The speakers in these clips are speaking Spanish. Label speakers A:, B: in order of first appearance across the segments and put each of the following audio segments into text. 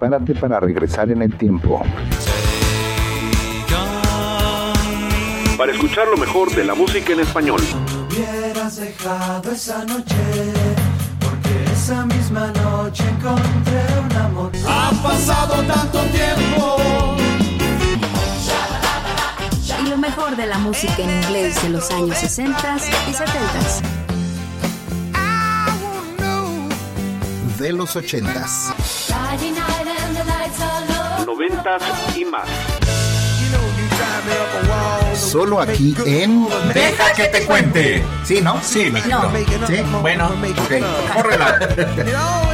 A: Prepárate para regresar en el tiempo.
B: Para escuchar lo mejor de la música en español.
C: hubieras dejado esa noche, porque esa misma noche encontré un amor. Ha pasado tanto tiempo.
D: Y lo mejor de la música en inglés de los años 60 y 70.
E: De los 80s.
B: 90s y más.
E: Solo aquí en
F: Deja que te cuente.
E: Sí, ¿no?
F: Sí,
D: No.
F: ¿Sí? Bueno, ok. Córrela.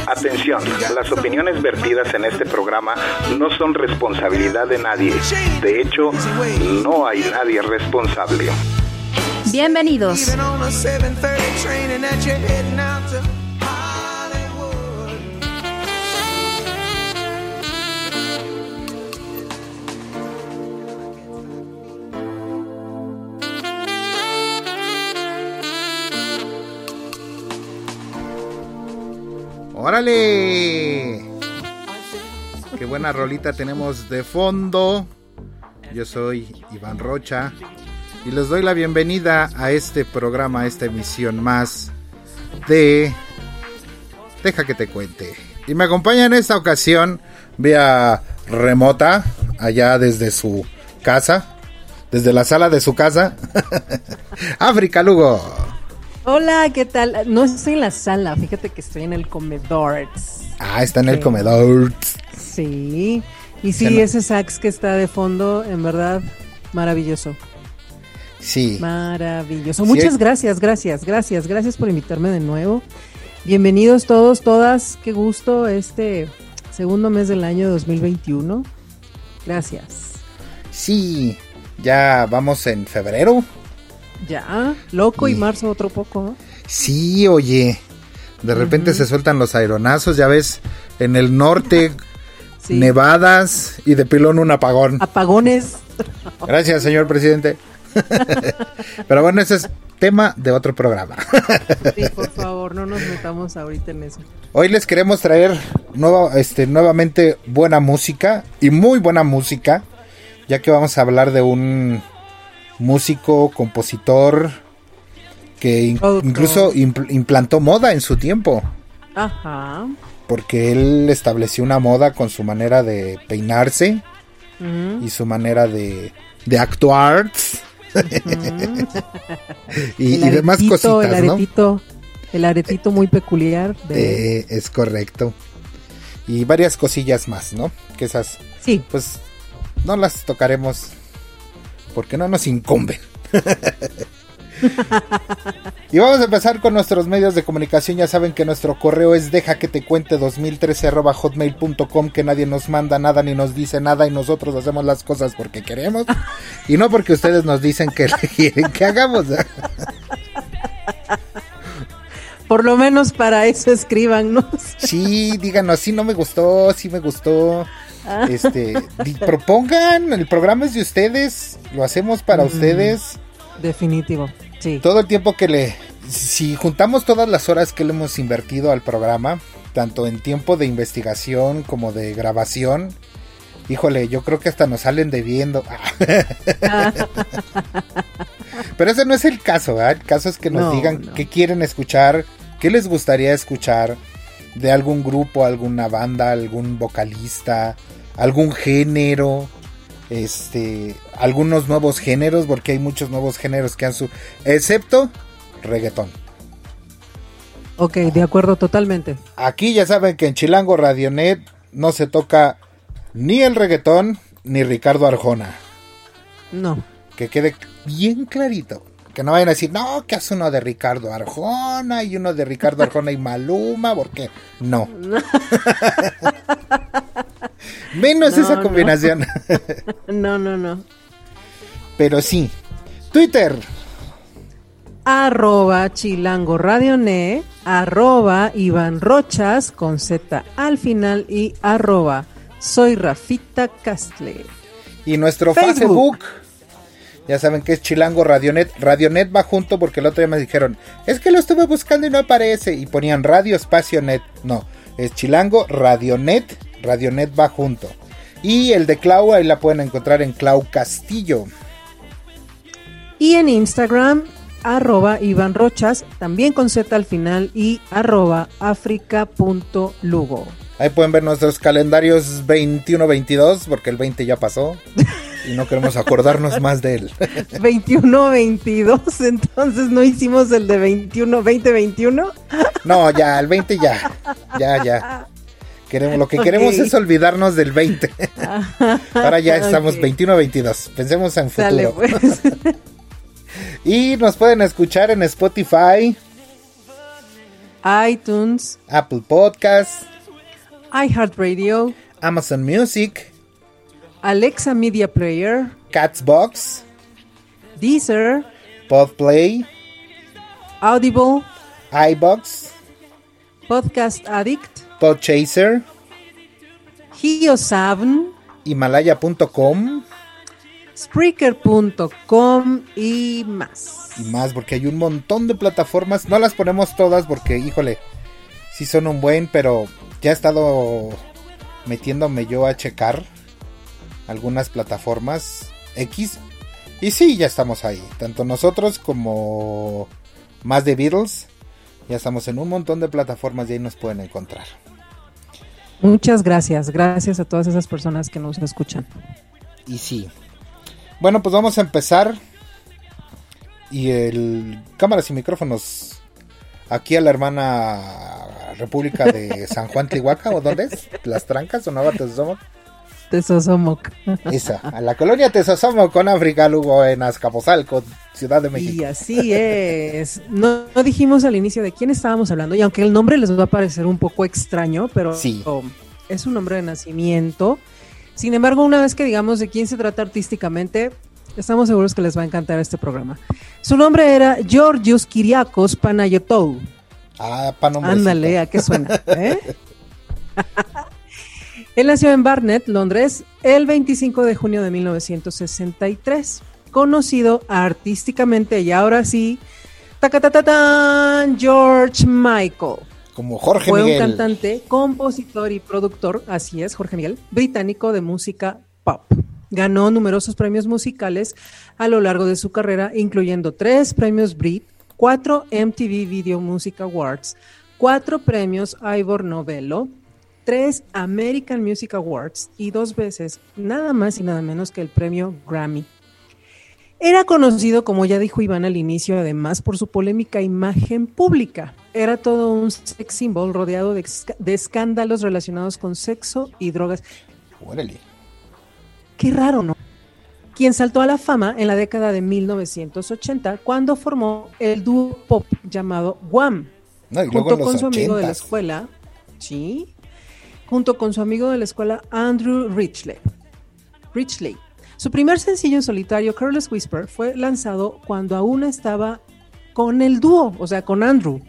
G: Atención, las opiniones vertidas en este programa no son responsabilidad de nadie. De hecho, no hay nadie responsable.
D: Bienvenidos.
E: ¡Órale! Qué buena rolita tenemos de fondo. Yo soy Iván Rocha y les doy la bienvenida a este programa, a esta emisión más de Deja que te cuente. Y me acompaña en esta ocasión vía remota, allá desde su casa, desde la sala de su casa, África Lugo.
H: Hola, ¿qué tal? No estoy en la sala, fíjate que estoy en el comedor.
E: Ah, está en el comedor.
H: Sí. Y sí,
E: no-
H: ese sax que está de fondo, en verdad, maravilloso.
E: Sí.
H: Maravilloso.
E: Sí.
H: Muchas gracias, gracias, gracias, gracias por invitarme de nuevo. Bienvenidos todos, todas. Qué gusto este segundo mes del año 2021. Gracias.
E: Sí, ya vamos en febrero.
H: Ya, loco y
E: Y-
H: marzo otro poco.
E: Sí, oye. De repente se sueltan los aeronazos, ya ves, en el norte,
H: Sí.
E: nevadas y de pilón un apagón.
H: Apagones.
E: Gracias, señor presidente. Pero bueno, ese es tema de otro programa.
H: Sí, por favor, no nos metamos ahorita en eso.
E: Hoy les queremos traer nueva, este, nuevamente buena música y muy buena música, ya que vamos a hablar de un músico, compositor que in- incluso impl- implantó moda en su tiempo,
H: Ajá.
E: porque él estableció una moda con su manera de peinarse y su manera de, de actuar y, demás cositas,
H: el
E: ¿no?
H: aretito, el aretito muy peculiar. De...
E: Eh, es correcto. Y varias cosillas más, ¿no? Que esas,
H: Sí.
E: pues, no las tocaremos porque no nos incumben. y vamos a empezar con nuestros medios de comunicación. Ya saben que nuestro correo es deja que te cuente 2013 arroba hotmail.com que nadie nos manda nada ni nos dice nada y nosotros hacemos las cosas porque queremos y no porque ustedes nos dicen que quieren que hagamos.
H: Por lo menos para eso escríbanos.
E: Sí, díganos, sí no me gustó, sí me gustó. Este, propongan, el programa es de ustedes, lo hacemos para
H: Mm.
E: ustedes.
H: Definitivo. Sí. Sí.
E: Todo el tiempo que le... Si juntamos todas las horas que le hemos invertido al programa, tanto en tiempo de investigación como de grabación, híjole, yo creo que hasta nos salen debiendo. Pero ese no es el caso, ¿verdad? El caso es que nos
H: No,
E: digan
H: no.
E: qué quieren escuchar, qué les gustaría escuchar de algún grupo, alguna banda, algún vocalista, algún género, este, algunos nuevos géneros, porque hay muchos nuevos géneros que han su, excepto reggaetón.
H: Ok, de acuerdo totalmente.
E: Aquí ya saben que en Chilango Radionet no se toca ni el reggaetón ni Ricardo Arjona.
H: No.
E: Que quede bien clarito. Que no vayan a decir, no, que hace uno de Ricardo Arjona y uno de Ricardo Arjona y Maluma, porque no. Menos
H: No,
E: esa combinación.
H: No, no, no.
E: Pero sí. Twitter,
H: Arroba Chilango Radionet, arroba Iván Rochas con Z al final y arroba soy Rafita Castle.
E: y nuestro
H: Facebook.
E: Facebook. Ya saben que es Chilango Radionet. Radionet va junto porque el otro día me dijeron, es que lo estuve buscando y no aparece. Y ponían Radio Espacio Net. No, es Chilango Radionet. Radionet va junto. Y el de Clau, ahí la pueden encontrar en Clau Castillo.
H: Y en Instagram, arroba Iván Rochas, también con Z al final y arroba africa.lugo.
E: Ahí pueden ver nuestros calendarios 21-22 porque el 20 ya pasó. Y no queremos acordarnos más de él.
H: 21-22, entonces no hicimos el de 21, 20-21.
E: No, ya, el 20 ya. Ya, ya. Queremos, lo que queremos es olvidarnos del 20. Ahora ya estamos
H: Ok.
E: 21-22. Pensemos en futuro.
H: Dale, pues.
E: y nos pueden escuchar en Spotify,
H: iTunes,
E: Apple Podcasts,
H: iHeartRadio,
E: Amazon Music,
H: Alexa Media Player,
E: Catsbox,
H: Deezer,
E: Podplay,
H: Audible,
E: iBox,
H: Podcast Addict,
E: Podchaser,
H: Geosavn,
E: Himalaya.com
H: Spreaker.com y más.
E: y más, porque hay un montón de plataformas. No las ponemos todas porque, híjole, sí son un buen, pero ya he estado metiéndome yo a checar algunas plataformas X. Y sí, ya estamos ahí. Tanto nosotros como más de Beatles. Ya estamos en un montón de plataformas y ahí nos pueden encontrar.
H: Muchas gracias, gracias a todas esas personas que nos escuchan.
E: Y sí. Bueno, pues vamos a empezar. Y el cámaras y micrófonos aquí a la hermana República de San Juan Tlihuaca, ¿o dónde es? ¿Las Trancas o Nueva Tesosomoc?
H: Tesosomoc.
E: Esa, a la colonia Tesosomoc con África, Lugo en Azcapotzalco, Ciudad de México.
H: Y así es. No, no dijimos al inicio de quién estábamos hablando, y aunque el nombre les va a parecer un poco extraño, pero
E: Sí.
H: es un nombre de nacimiento. Sin embargo, una vez que digamos de quién se trata artísticamente, estamos seguros que les va a encantar este programa. Su nombre era Georgios Kyriakos Panayotou.
E: Ah.
H: Ándale, ¿a qué suena? ¿Eh? Él nació en Barnet, Londres, el 25 de junio de 1963. Conocido artísticamente, y ahora sí, tacatatatán, George Michael.
E: Como Jorge
H: Fue
E: Miguel.
H: un cantante, compositor y productor, así es, Jorge Miguel, británico de música pop. Ganó numerosos premios musicales a lo largo de su carrera, incluyendo tres premios Brit, cuatro MTV Video Music Awards, cuatro premios Ivor Novello, tres American Music Awards y dos veces nada más y nada menos que el premio Grammy. Era conocido, como ya dijo Iván al inicio, además por su polémica imagen pública. Era todo un sex symbol rodeado de, escándalos relacionados con sexo y drogas.
E: Órale.
H: Qué raro, ¿no? Quien saltó a la fama en la década de 1980 cuando formó el dúo pop llamado Wham.
E: No, y luego
H: junto
E: los
H: con su amigo de la
E: 80s.
H: escuela, sí, junto con su amigo de la escuela Andrew Richley. Richley. Su primer sencillo en solitario, Careless Whisper, fue lanzado cuando aún estaba con el dúo, o sea, con Andrew.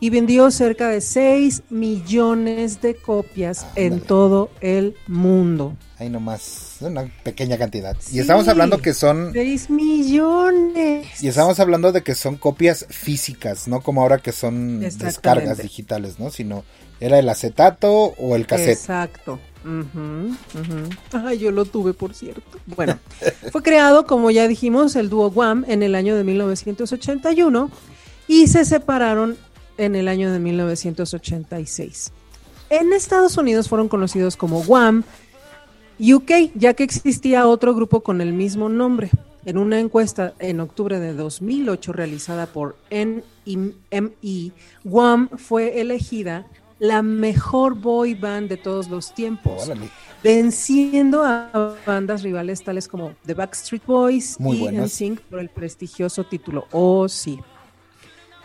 H: Y vendió cerca de 6 millones de copias en todo el mundo.
E: Ahí nomás, una pequeña cantidad. y estamos hablando que son...
H: 6 millones.
E: Y estamos hablando de que son copias físicas, no como ahora que son descargas digitales, ¿no? Sino era el acetato o el cassette.
H: Exacto. Ay, yo lo tuve, por cierto. Bueno, fue creado, como ya dijimos, el dúo Guam en el año de 1981 y se separaron en el año de 1986. En Estados Unidos fueron conocidos como Guam UK, ya que existía otro grupo con el mismo nombre. En una encuesta en octubre de 2008 realizada por NME, Guam fue elegida la mejor boy band de todos los tiempos, venciendo a bandas rivales tales como The Backstreet Boys y NSYNC por el prestigioso título Oh sí.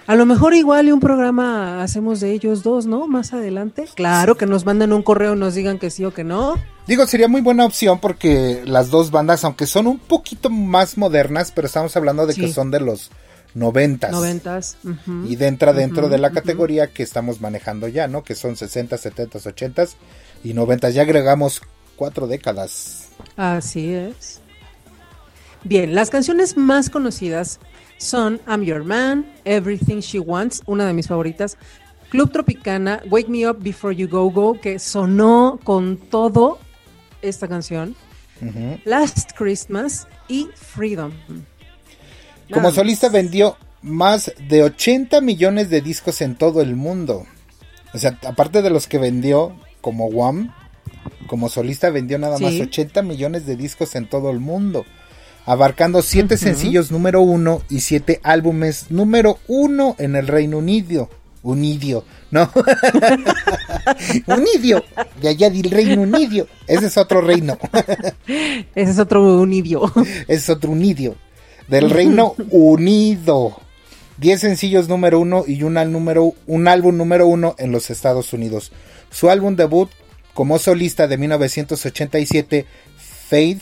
H: A lo mejor igual y un programa hacemos de ellos dos, ¿no? Más adelante. Claro, que nos manden un correo y nos digan que sí o que no.
E: Digo, sería muy buena opción porque las dos bandas, aunque son un poquito más modernas, pero estamos hablando de que son de los noventas.
H: Noventas.
E: Y entra dentro de la categoría que estamos manejando ya, ¿no? Que son 60, 70, 80 y 90. Ya agregamos cuatro décadas.
H: Así es. Bien, las canciones más conocidas son I'm Your Man, Everything She Wants, una de mis favoritas. Club Tropicana, Wake Me Up Before You Go Go, que sonó con todo esta canción. Last Christmas y Freedom.
E: Como solista vendió más de 80 millones de discos en todo el mundo. O sea, aparte de los que vendió como Wham, como solista vendió nada más 80 millones de discos en todo el mundo. Abarcando 7 sencillos número uno y 7 álbumes número uno en el Reino Unido. Unidio, ¿no? Unidio, de allá del Reino Unido. Ese es otro reino.
H: Ese es otro Unidio.
E: Ese es otro Unidio del Reino Unido. 10 sencillos número uno y un, número, un álbum número uno en los Estados Unidos. Su álbum debut como solista de 1987, Faith,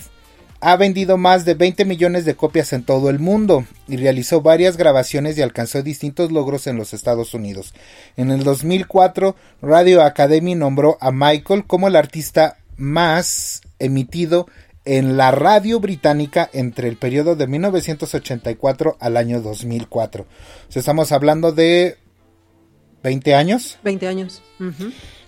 E: ha vendido más de 20 millones de copias en todo el mundo y realizó varias grabaciones y alcanzó distintos logros en los Estados Unidos. En el 2004, Radio Academy nombró a Michael como el artista más emitido en la radio británica entre el periodo de 1984 al año 2004. O estamos hablando de 20 años.
H: 20 años.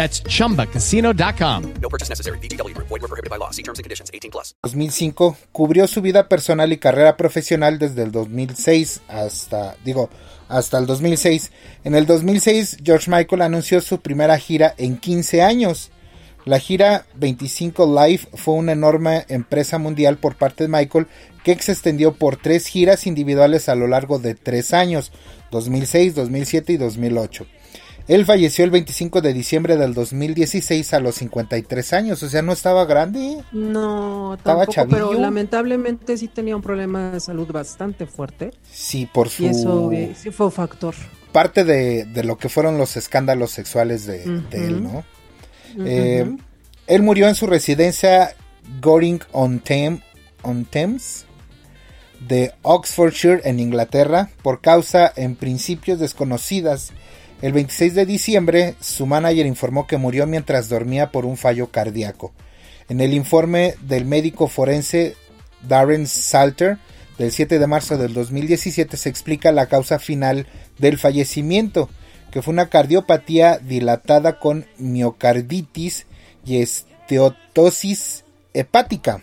I: That's chumbacasino.com.
J: No purchase necessary. BGW. Void were prohibited by law. See terms and conditions 18 plus.
E: 2005 cubrió su vida personal y carrera profesional desde el 2006 hasta, digo, hasta el 2006. En el 2006, George Michael anunció su primera gira en 15 años. La gira 25 Live fue una enorme empresa mundial por parte de Michael que se extendió por tres giras individuales a lo largo de tres años, 2006, 2007 y 2008. Él falleció el 25 de diciembre del 2016 a los 53 años, o sea, no estaba grande.
H: No, estaba tampoco, pero lamentablemente sí tenía un problema de salud bastante fuerte.
E: Sí, por su...
H: Y eso sí fue un factor.
E: Parte de, lo que fueron los escándalos sexuales de, él, ¿no? Eh, él murió en su residencia Goring on, on Thames de Oxfordshire en Inglaterra por causa en principios desconocidas el 26 de diciembre, su manager informó que murió mientras dormía por un fallo cardíaco. En el informe del médico forense Darren Salter del 7 de marzo del 2017 se explica la causa final del fallecimiento, que fue una cardiopatía dilatada con miocarditis y esteatosis hepática,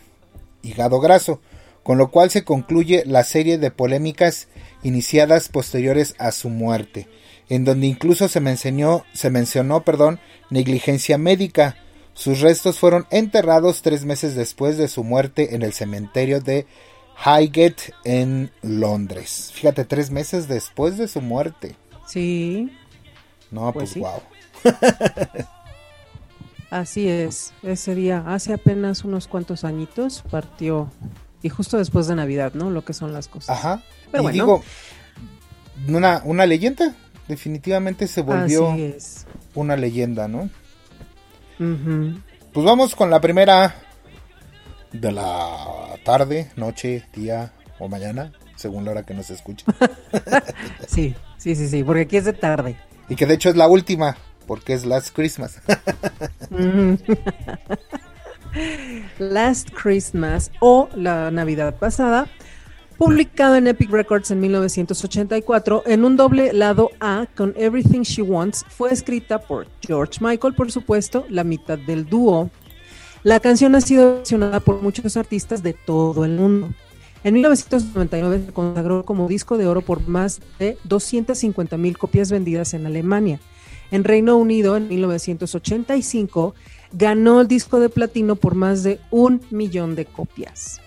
E: hígado graso, con lo cual se concluye la serie de polémicas iniciadas posteriores a su muerte en donde incluso se mencionó, se mencionó perdón, negligencia médica. Sus restos fueron enterrados tres meses después de su muerte en el cementerio de Highgate en Londres. Fíjate, tres meses después de su muerte.
H: Sí.
E: No,
H: Pues
E: pues,
H: sí.
E: wow.
H: Así es, ese día, hace apenas unos cuantos añitos, partió, y justo después de Navidad, ¿no? Lo que son las cosas.
E: Ajá.
H: Pero
E: y
H: bueno.
E: digo, una, una leyenda. Definitivamente se volvió una leyenda, ¿no? Pues vamos con la primera de la tarde, noche, día o mañana, según la hora que nos escuche.
H: Sí, sí, sí, sí, porque aquí es de tarde.
E: y que de hecho es la última, porque es Last Christmas.
H: Last Christmas o La Navidad Pasada, publicado en Epic Records en 1984 en un doble lado A con Everything She Wants, fue escrita por George Michael, por supuesto, la mitad del dúo. La canción ha sido versionada por muchos artistas de todo el mundo. En 1999 se consagró como disco de oro por más de 250 mil copias vendidas en Alemania. En Reino Unido, en 1985, ganó el disco de platino por más de un millón de copias.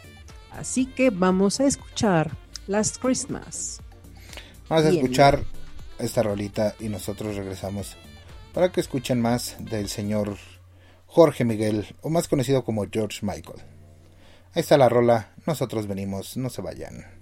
H: Así que vamos a escuchar Last Christmas.
E: Vamos a escuchar esta rolita y nosotros regresamos para que escuchen más del señor Jorge Miguel, o más conocido como George Michael. Ahí está la rola, nosotros venimos, no se vayan.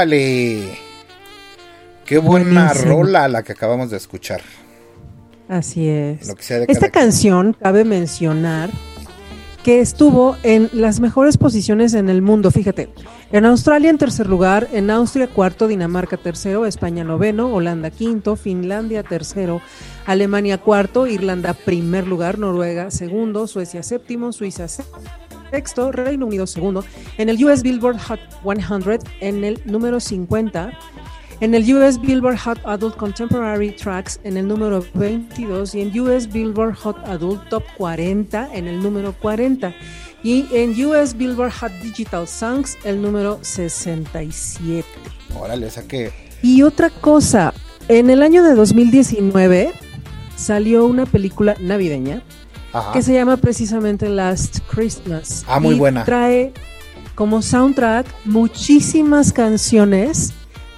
E: Órale. Qué buena
H: Buenísimo.
E: rola la que acabamos de escuchar.
H: Así es.
E: Lo que sea de
H: Esta
E: cada
H: canción, cabe mencionar, que estuvo en las mejores posiciones en el mundo, fíjate. En Australia en tercer lugar, en Austria cuarto, Dinamarca tercero, España noveno, Holanda quinto, Finlandia tercero, Alemania cuarto, Irlanda primer lugar, Noruega segundo, Suecia séptimo, Suiza se- sexto, Reino Unido segundo, en el US Billboard Hot 100 en el número 50, en el US Billboard Hot Adult Contemporary Tracks en el número 22 y en US Billboard Hot Adult Top 40 en el número 40 y en US Billboard Hot Digital Songs el número 67.
E: Órale, o sea que.
H: Y otra cosa, en el año de 2019 salió una película navideña
E: Ajá.
H: que se llama precisamente Last Christmas.
E: Ah, muy
H: y
E: buena.
H: Trae como soundtrack muchísimas canciones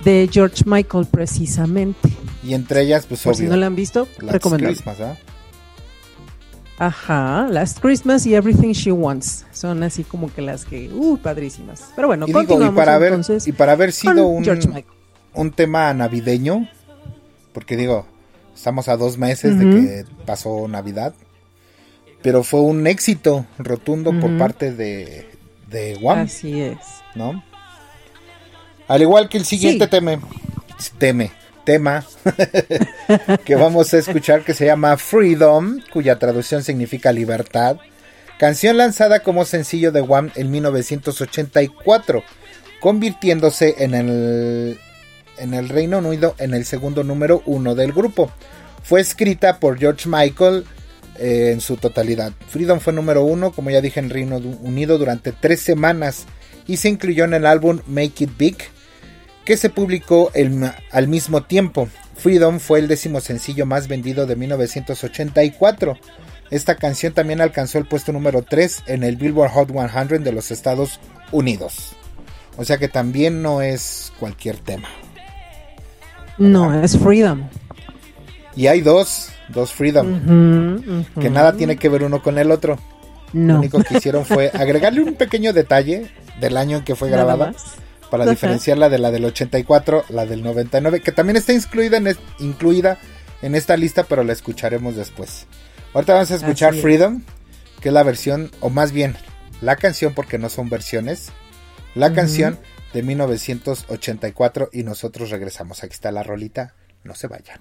H: de George Michael precisamente.
E: Y entre ellas, pues
H: Por si
E: obvio.
H: no la han visto,
E: Last
H: recomendable.
E: Christmas, ¿ah?
H: Ajá, Last Christmas y Everything She Wants. Son así como que las que, uh, padrísimas. Pero bueno,
E: y digo, y
H: continuamos
E: para haber,
H: entonces
E: y para haber sido un, un tema navideño, porque digo, estamos a dos meses de
H: Ujú.
E: que pasó Navidad, pero fue un éxito rotundo por parte de, de Wham,
H: Así es.
E: ¿no? Al igual que el siguiente
H: Sí.
E: teme, teme, tema que vamos a escuchar que se llama Freedom, cuya traducción significa libertad. Canción lanzada como sencillo de Wham en 1984, convirtiéndose en el, en el Reino Unido en el segundo número uno del grupo. Fue escrita por George Michael eh, en su totalidad. Freedom fue número uno, como ya dije, en Reino Unido durante tres semanas y se incluyó en el álbum Make It Big, que se publicó el- al mismo tiempo. Freedom fue el décimo sencillo más vendido de 1984. Esta canción también alcanzó el puesto número 3 en el Billboard Hot 100 de los Estados Unidos. O sea que también no es cualquier tema.
H: No, es Freedom.
E: Y hay dos, dos Freedom, que nada tiene que ver uno con el otro. Lo
H: No.
E: único que hicieron fue agregarle un pequeño detalle del año en que fue grabada. para
H: Ajá.
E: diferenciarla de la del 84, la del 99, que también está incluida en, es- incluida en esta lista, pero la escucharemos después. Ahorita vamos a escuchar
H: es.
E: Freedom, que es la versión, o más bien, la canción, porque no son versiones, la
H: Ujú.
E: canción de 1984 y nosotros regresamos. Aquí está la rolita, no se vayan.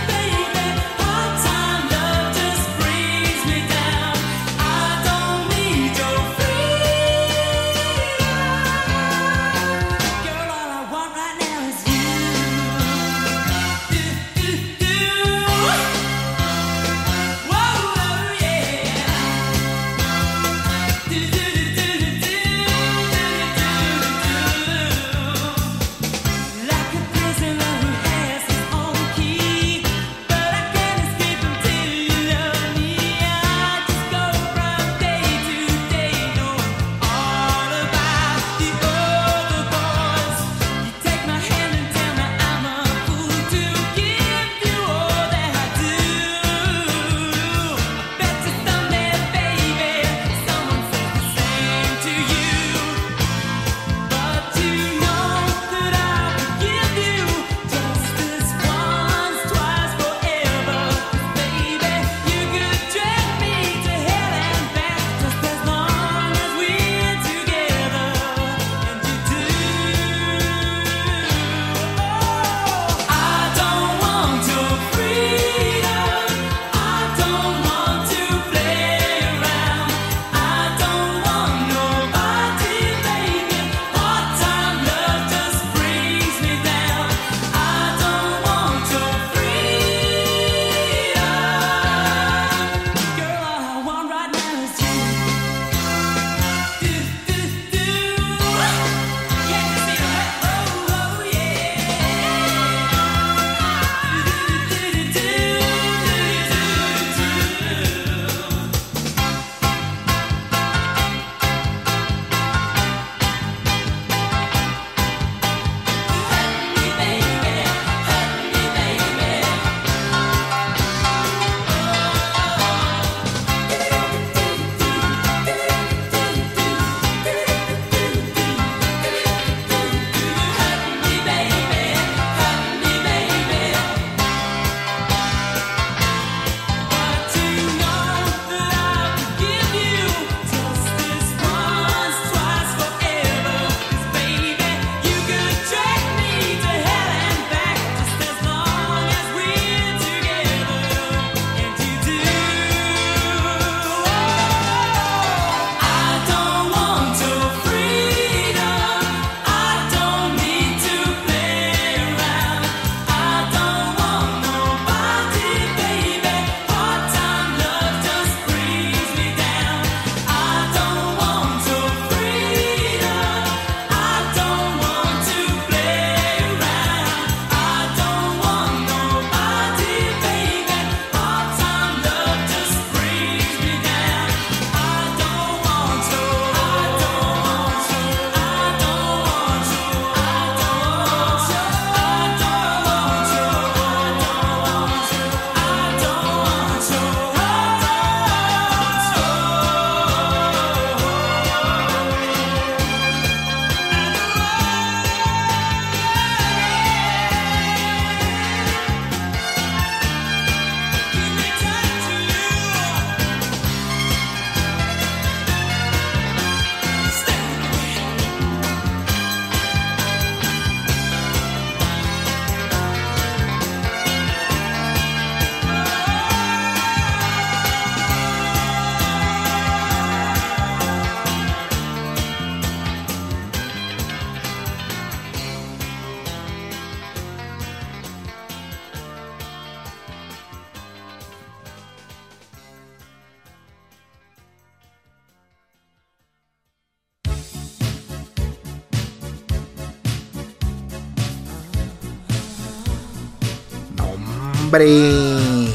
E: Hombre.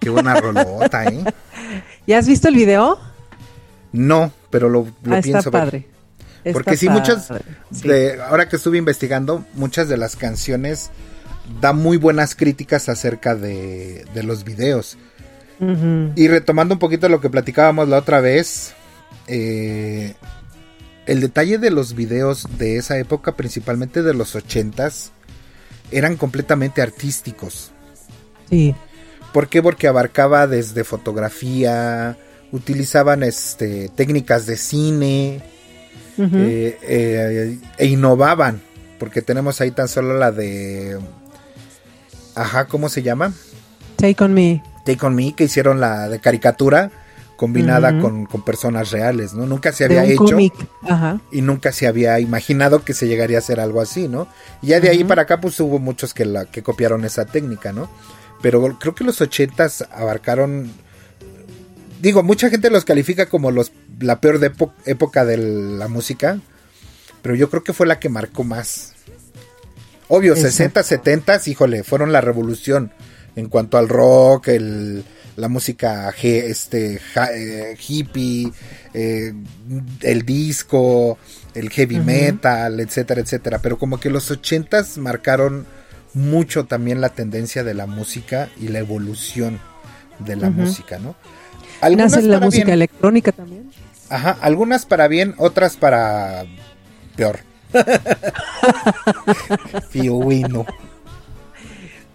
E: Qué buena rolota, ¿eh?
H: ¿Ya has visto el video?
E: No, pero lo, lo
H: Ah, está
E: pienso ver.
H: padre. Está
E: Porque sí, muchas,
H: padre, sí.
E: de, ahora que estuve investigando, muchas de las canciones da muy buenas críticas acerca de, de los videos. Y retomando un poquito lo que platicábamos la otra vez, eh, el detalle de los videos de esa época, principalmente de los ochentas, eran completamente artísticos.
H: Sí.
E: ¿Por qué? Porque abarcaba desde fotografía, utilizaban este, técnicas de cine eh, eh, e innovaban. Porque tenemos ahí tan solo la de... Ajá, ¿cómo se llama?
H: Take on Me.
E: Take on Me, que hicieron la de caricatura combinada con, personas reales, ¿no? Nunca se había hecho y nunca se había imaginado que se llegaría a hacer algo así, ¿no? Y ya de ahí para acá pues hubo muchos que, la, que copiaron esa técnica, ¿no? Pero creo que los ochentas abarcaron, digo, mucha gente los califica como los la peor de época de la música, pero yo creo que fue la que marcó más. Obvio, 60, 70, híjole, fueron la revolución en cuanto al rock, el la música este, eh, hippie, eh, el disco, el heavy metal, etcétera, etcétera. Pero como que los ochentas marcaron mucho también la tendencia de la música y la evolución de la música, ¿no?
H: Algunas la música electrónica también.
E: Ajá, algunas para bien, otras para peor. Fiuino.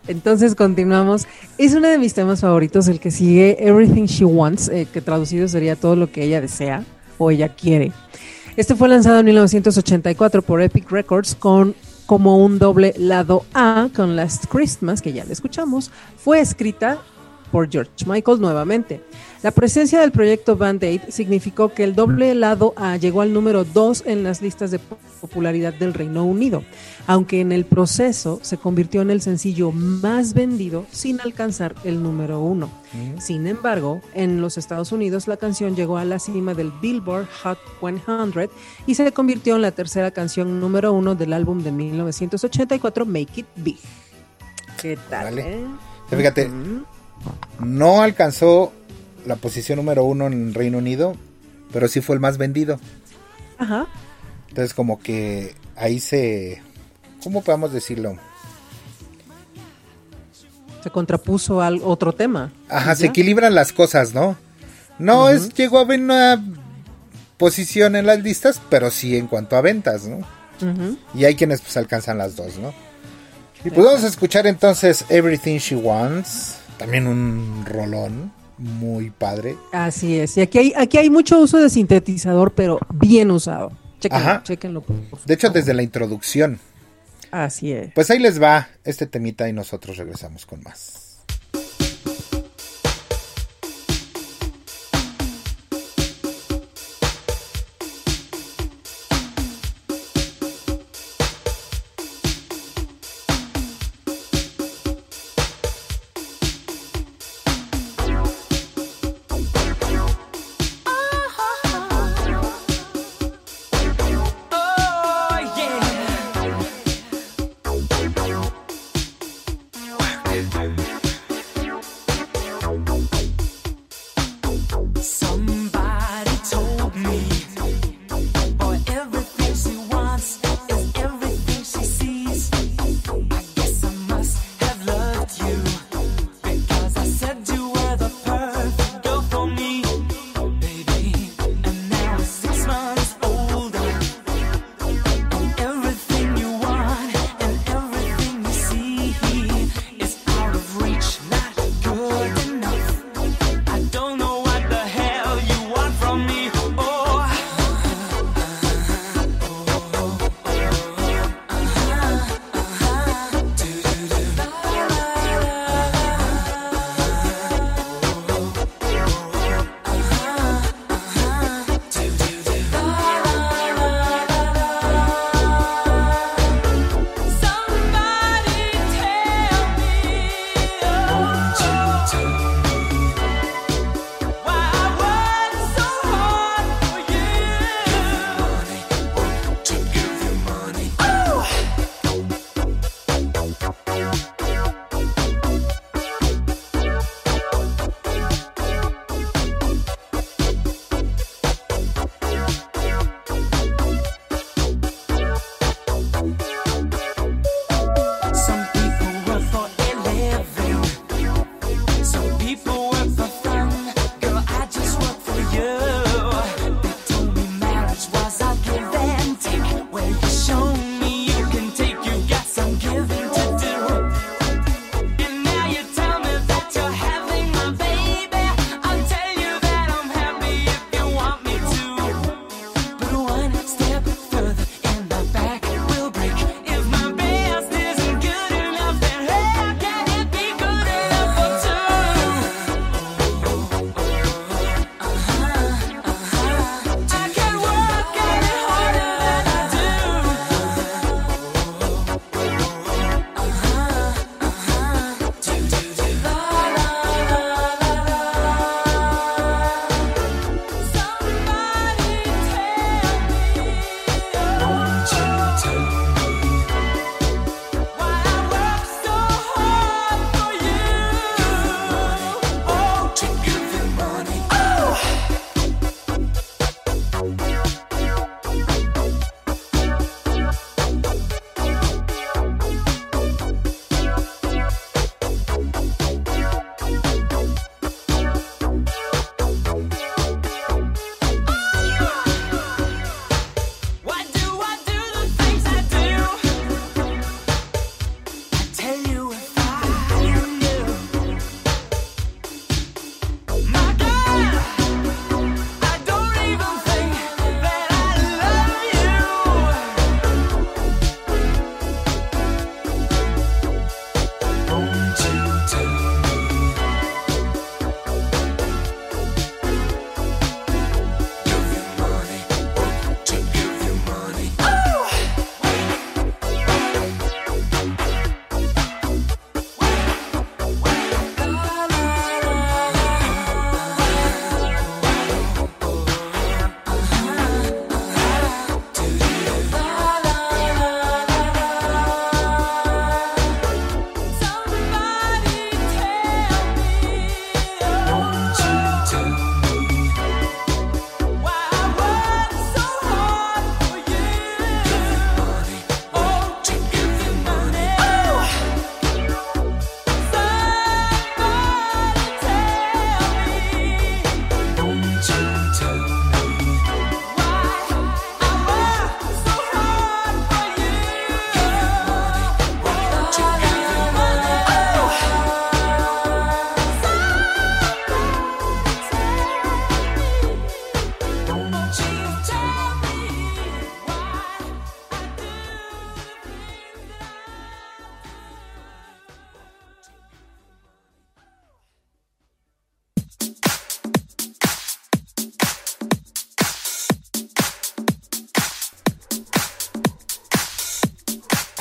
H: Entonces continuamos. Es uno de mis temas favoritos, el que sigue Everything She Wants, eh, que traducido sería todo lo que ella desea o ella quiere. Este fue lanzado en 1984 por Epic Records con como un doble lado A con Last Christmas, que ya le escuchamos. Fue escrita por George Michael nuevamente. La presencia del proyecto Band-Aid significó que el doble lado A llegó al número 2 en las listas de popularidad del Reino Unido, aunque en el proceso se convirtió en el sencillo más vendido sin alcanzar el número 1. Mm. Sin embargo, en los Estados Unidos la canción llegó a la cima del Billboard Hot 100 y se convirtió en la tercera canción número 1 del álbum de 1984 Make It Big. ¿Qué tal? Eh?
E: Fíjate, no alcanzó la posición número uno en Reino Unido, pero sí fue el más vendido.
H: Ajá.
E: Entonces como que ahí se... ¿Cómo podemos decirlo?
H: Se contrapuso al otro tema.
E: Ajá, se equilibran las cosas, ¿no? No es llegó a ver una posición en las listas, pero sí en cuanto a ventas, ¿no? Y hay quienes pues alcanzan las dos, ¿no? Y podemos escuchar entonces Everything She Wants, también un rolón muy padre.
H: Así es. Y aquí hay, aquí hay mucho uso de sintetizador, pero bien usado. Chequenlo,
E: De hecho, desde la introducción.
H: Así es.
E: Pues ahí les va este temita y nosotros regresamos con más.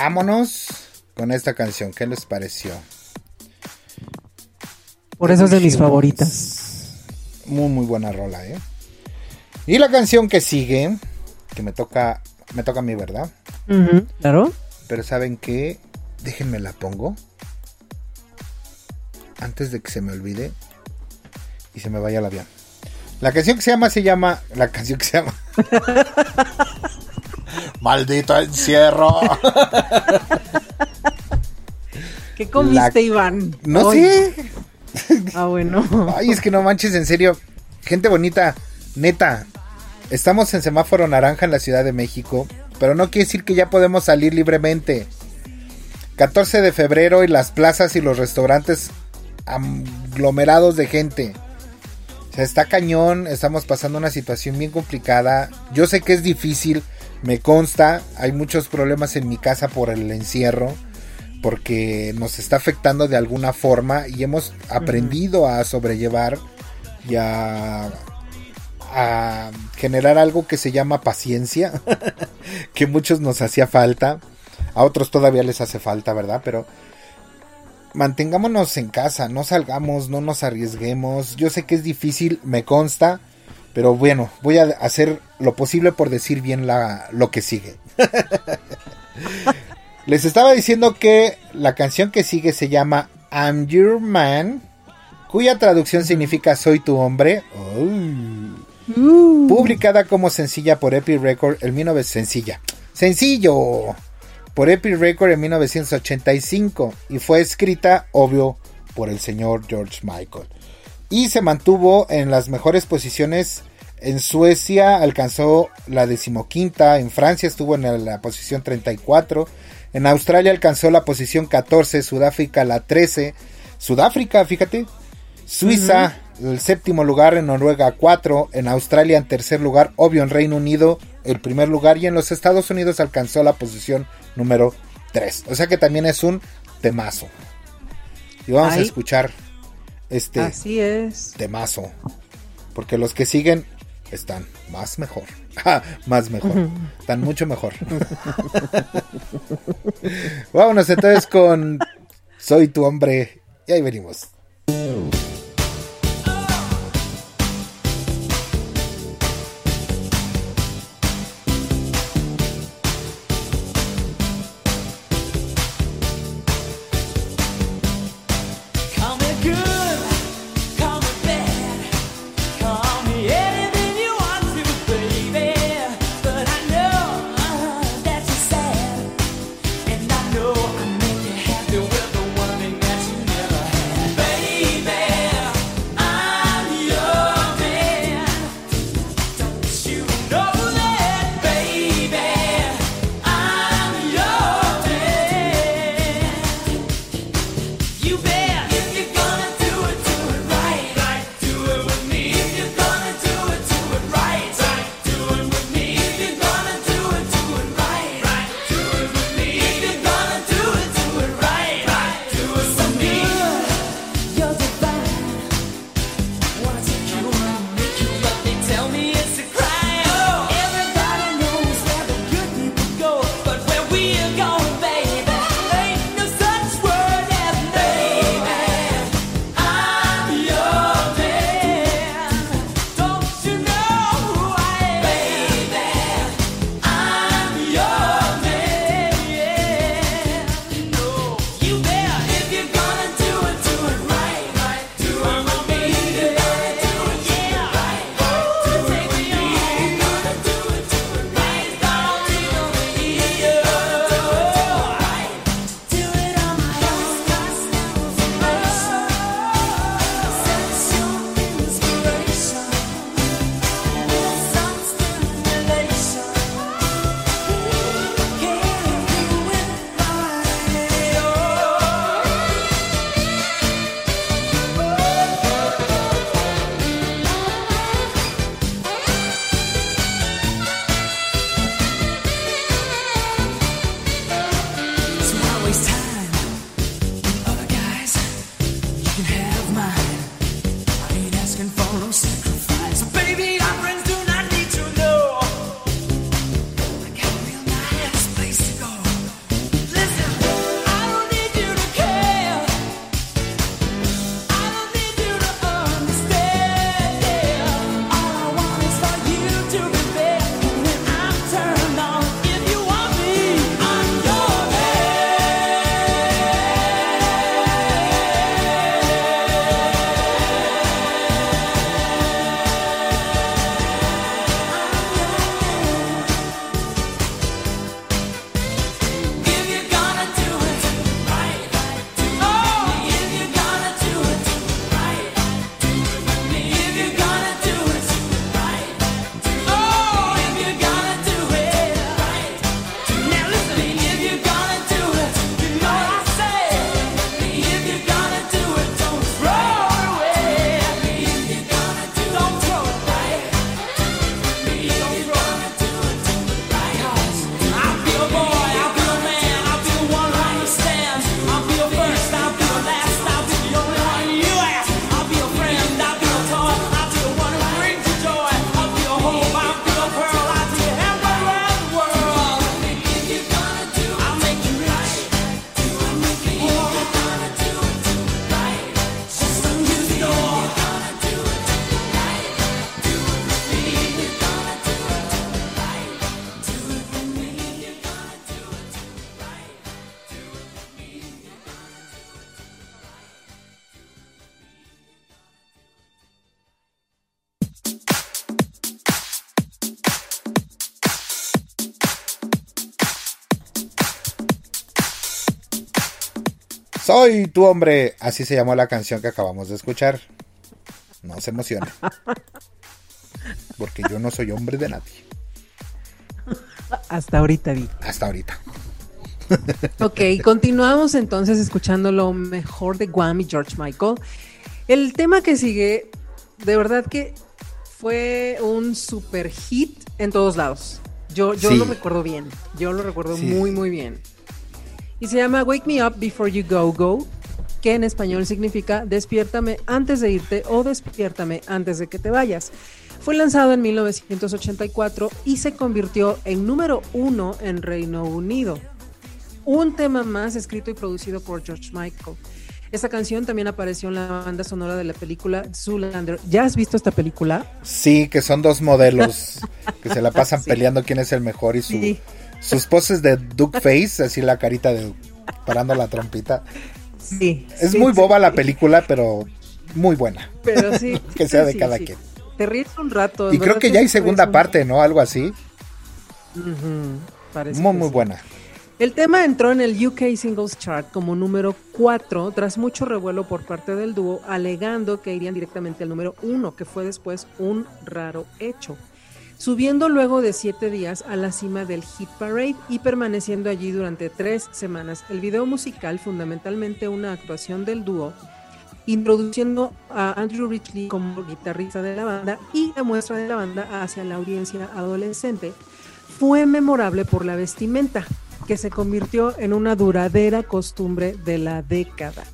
E: Vámonos con esta canción. ¿Qué les pareció?
H: Por eso es de mis favoritas.
E: Muy, muy buena rola, ¿eh? Y la canción que sigue, que me toca, me toca a mí, ¿verdad?
H: Claro.
E: Pero ¿saben qué? Déjenme la pongo. Antes de que se me olvide y se me vaya el avión. La canción que se llama, se llama. La canción que se llama. Maldito encierro.
H: ¿Qué comiste,
E: La-
H: Iván?
E: No sé.
H: Ah, bueno.
E: Ay, es que no manches, en serio. Gente bonita, neta. Estamos en semáforo naranja en la Ciudad de México, pero no quiere decir que ya podemos salir libremente. 14 de febrero y las plazas y los restaurantes aglomerados de gente. O sea, está cañón, estamos pasando una situación bien complicada. Yo sé que es difícil, me consta, hay muchos problemas en mi casa por el encierro, porque nos está afectando de alguna forma y hemos aprendido a sobrellevar y a, a generar algo que se llama paciencia, que a muchos nos hacía falta, a otros todavía les hace falta, ¿verdad? Pero mantengámonos en casa, no salgamos, no nos arriesguemos. Yo sé que es difícil, me consta, pero bueno, voy a hacer lo posible por decir bien la, lo que sigue. Les estaba diciendo que la canción que sigue se llama I'm Your Man, cuya traducción significa Soy tu hombre. Oh. Publicada como sencilla por Epic Record en 19 sencilla. Sencillo por Epic Record en 1985 y fue escrita, obvio, por el señor George Michael. Y se mantuvo en las mejores posiciones. En Suecia alcanzó la decimoquinta, en Francia estuvo en la posición 34, en Australia alcanzó la posición 14, Sudáfrica la 13, Sudáfrica, fíjate, Suiza el séptimo lugar, en Noruega 4, en Australia en tercer lugar, obvio en Reino Unido el primer lugar y en los Estados Unidos alcanzó la posición número 3. O sea que también es un temazo. Y vamos a escuchar este
H: Así es.
E: temazo. Porque los que siguen están más mejor. Ah, más mejor. Están mucho mejor. Vámonos entonces con Soy tu hombre. Y ahí venimos. Soy tu hombre. Así se llamó la canción que acabamos de escuchar. No se emocione. Porque yo no soy hombre de nadie.
H: Hasta ahorita vi.
E: Hasta ahorita.
H: Ok, continuamos entonces escuchando lo mejor de Guam y George Michael. El tema que sigue, de verdad que fue un super hit en todos lados. Yo, yo
E: Sí.
H: lo recuerdo bien. Yo lo recuerdo
E: Sí.
H: muy, muy bien. Y se llama Wake Me Up Before You Go Go, que en español significa Despiértame antes de irte o Despiértame antes de que te vayas. Fue lanzado en 1984 y se convirtió en número uno en Reino Unido. Un tema más escrito y producido por George Michael. Esta canción también apareció en la banda sonora de la película Zoolander. ¿Ya has visto esta película?
E: Sí, que son dos modelos que se la pasan
H: Sí.
E: peleando quién es el mejor y su,
H: Sí.
E: Sus poses de Duke Face, así la carita de parando la trompita.
H: Sí.
E: Es
H: sí,
E: muy
H: sí,
E: boba la película, pero muy buena.
H: Pero sí.
E: que sea de cada quien.
H: Te ríes un rato.
E: Y creo que ya hay segunda
H: un-
E: parte, ¿no? Algo así.
H: Parece
E: Muy, muy buena.
H: El tema entró en el UK Singles Chart como número 4 tras mucho revuelo por parte del dúo alegando que irían directamente al número 1, que fue después un raro hecho. Subiendo luego de 7 días a la cima del Hit Parade y permaneciendo allí durante 3 semanas. El video musical, fundamentalmente una actuación del dúo, introduciendo a Andrew Ridgely como guitarrista de la banda y la muestra de la banda hacia la audiencia adolescente, fue memorable por la vestimenta, que se convirtió en una duradera costumbre de la década.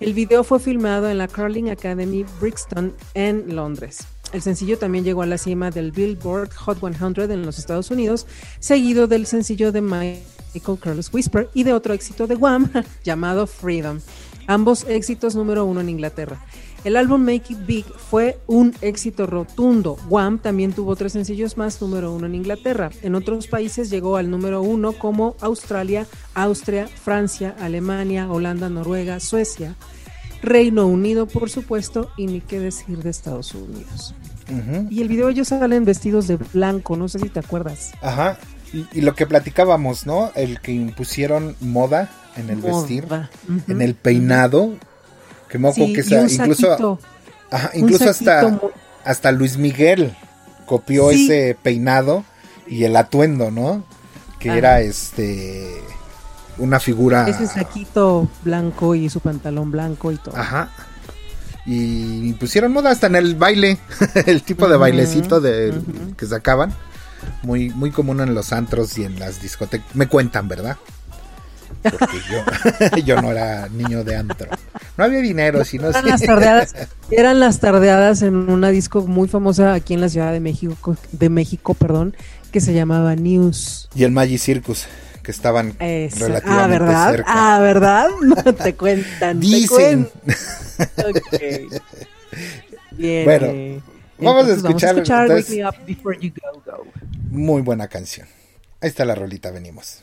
H: El video fue filmado en la Curling Academy Brixton en Londres. El sencillo también llegó a la cima del Billboard Hot 100 en los Estados Unidos, seguido del sencillo de Michael Carlos Whisper y de otro éxito de Wham llamado Freedom, ambos éxitos número uno en Inglaterra. El álbum Make It Big fue un éxito rotundo. Wham también tuvo tres sencillos más número uno en Inglaterra. En otros países llegó al número uno como Australia, Austria, Francia, Alemania, Holanda, Noruega, Suecia, Reino Unido, por supuesto, y ni qué decir de Estados Unidos. Y el video ellos salen vestidos de blanco, no sé si te acuerdas.
E: Ajá. Y, y lo que platicábamos, ¿no? El que impusieron moda en el
H: Moda.
E: vestir,
H: Ujú.
E: en el peinado. Que moco
H: Sí,
E: que
H: un
E: incluso,
H: saquito.
E: ajá, incluso hasta, hasta Luis Miguel copió
H: Sí.
E: ese peinado y el atuendo, ¿no? Que
H: Ajá.
E: era este una figura.
H: Ese saquito blanco y su pantalón blanco y todo.
E: Ajá. Y pusieron moda hasta en el baile, el tipo de bailecito de, que sacaban. Muy, muy común en los antros y en las discotecas. Me cuentan, ¿verdad? Porque yo, yo no era niño de antro. No había dinero, sino
H: Eran las tardeadas, eran las tardeadas en una disco muy famosa aquí en la Ciudad de México, de México, perdón, que se llamaba News.
E: Y el Magic Circus, que estaban
H: Esa-
E: relativamente
H: Ah, ¿verdad?
E: cerca.
H: Ah, ¿verdad? No te cuentan. te
E: Dicen.
H: cuentan. Bien.
E: Bueno, vamos a
H: Entonces
E: escuchar,
H: Wake
E: entonces-
H: Me Up Before You Go Go.
E: Muy buena canción. Ahí está la rolita, venimos.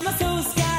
C: I'm so scared.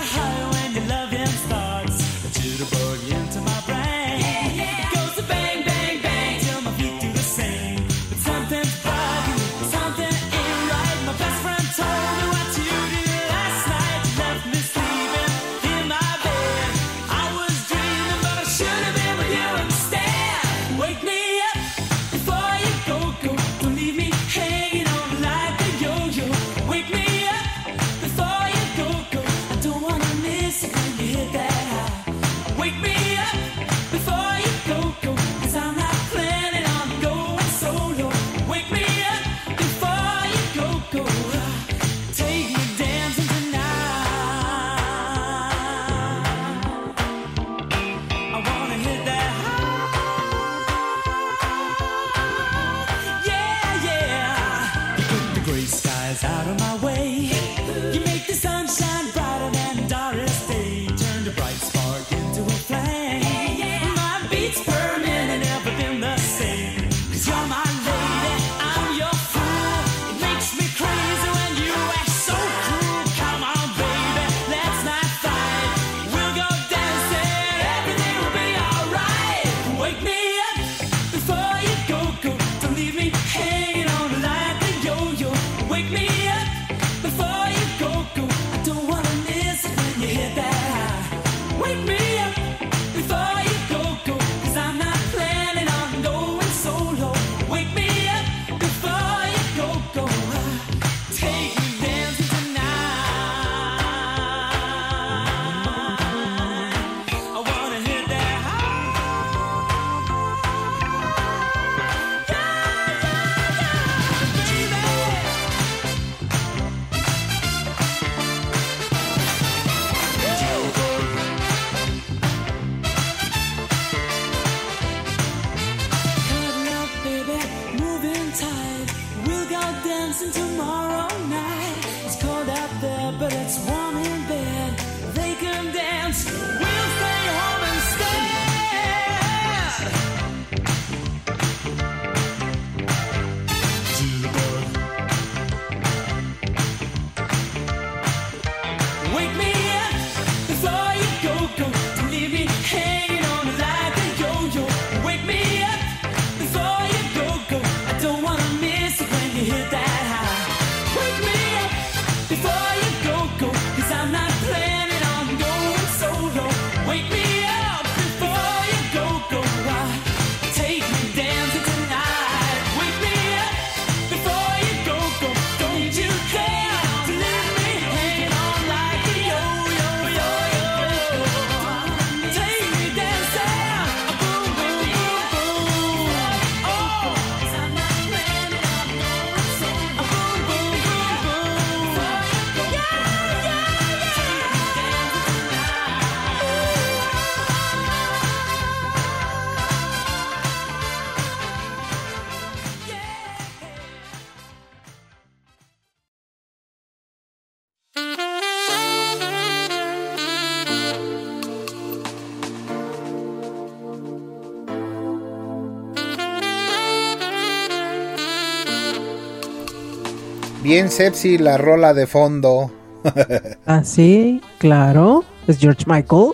E: Bien sepsi la rola de fondo.
H: Ah, sí, claro. Es George Michael.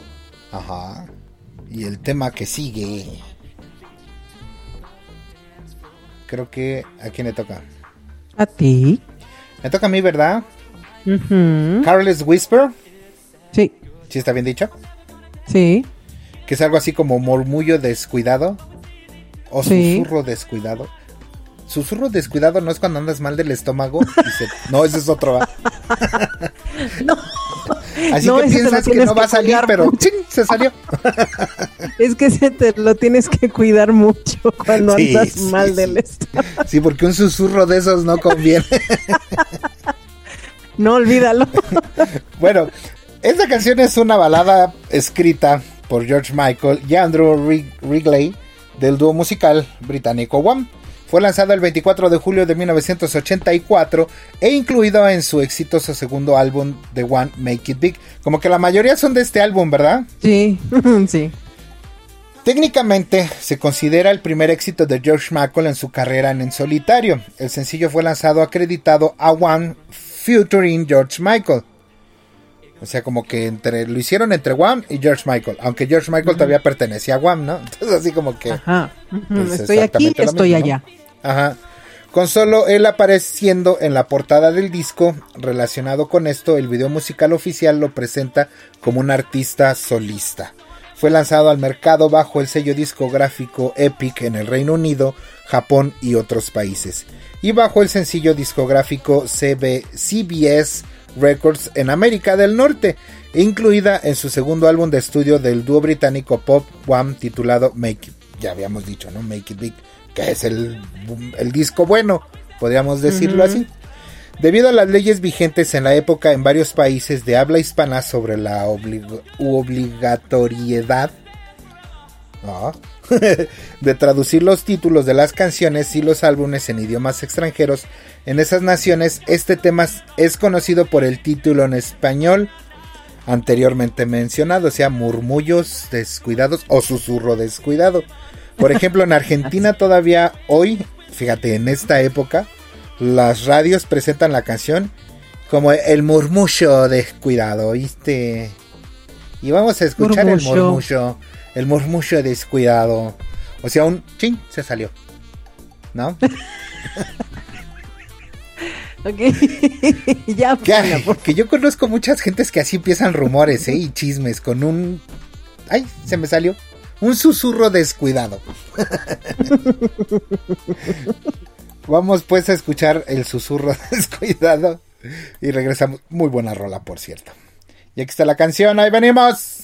E: Ajá. Y el tema que sigue. Creo que a quién le toca.
H: A ti.
E: Me toca a mí, ¿verdad? Careless Whisper.
H: Sí.
E: ¿Sí está bien dicho?
H: Sí.
E: Que es algo así como murmullo descuidado. O
H: Sí.
E: susurro descuidado. Susurro descuidado no es cuando andas mal del estómago. y se- No, ese es otro. ¿va? Así
H: No,
E: que piensas que no va a salir, pero se salió.
H: Es que se te lo tienes que cuidar mucho cuando
E: Sí,
H: andas
E: sí,
H: mal
E: sí.
H: del estómago.
E: Sí, porque un susurro de esos no conviene.
H: No olvídalo.
E: Bueno, esta canción es una balada escrita por George Michael y Andrew Rig- Wrigley del dúo musical británico One. Fue lanzado el 24 de julio de 1984 e incluido en su exitoso segundo álbum The One Make It Big. Como que la mayoría son de este álbum, ¿verdad?
H: Sí, sí.
E: Técnicamente se considera el primer éxito de George Michael en su carrera en, en solitario. El sencillo fue lanzado acreditado a One featuring George Michael. O sea, como que entre lo hicieron entre Wham y George Michael, aunque George Michael todavía pertenecía a Wham, ¿no? Entonces así como que
H: Ajá.
E: Es
H: Estoy aquí, estoy
E: mismo, ¿no?
H: allá.
E: Ajá. Con solo él apareciendo en la portada del disco, relacionado con esto, el video musical oficial lo presenta como un artista solista. Fue lanzado al mercado bajo el sello discográfico Epic en el Reino Unido, Japón y otros países, y bajo el sencillo discográfico CB CBS Records en América del Norte, incluida en su segundo álbum de estudio del dúo británico Pop One titulado Make It, ya habíamos dicho, ¿no? Make It Big, que es el, el disco bueno, podríamos decirlo así. Debido a las leyes vigentes en la época en varios países de habla hispana sobre la oblig- obligatoriedad ah, de traducir los títulos de las canciones y los álbumes en idiomas extranjeros, en esas naciones este tema es conocido por el título en español anteriormente mencionado, o sea, murmullos descuidados o susurro descuidado. Por ejemplo, en Argentina todavía hoy, fíjate, en esta época, las radios presentan la canción como el murmullo descuidado, ¿viste? Y vamos a escuchar el
H: Murmullo.
E: El murmullo descuidado. O sea, un chin se salió. ¿No?
H: Ok. ya,
E: Que, ay, que yo conozco muchas gentes que así empiezan rumores, ¿eh? Y chismes con un... Ay, se me salió. Un susurro descuidado. Vamos pues a escuchar el susurro descuidado. Y regresamos. Muy buena rola, por cierto. Y aquí está la canción, ahí venimos.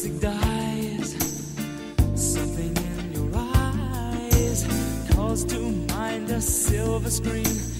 J: Music dies, something in your eyes calls to mind a silver screen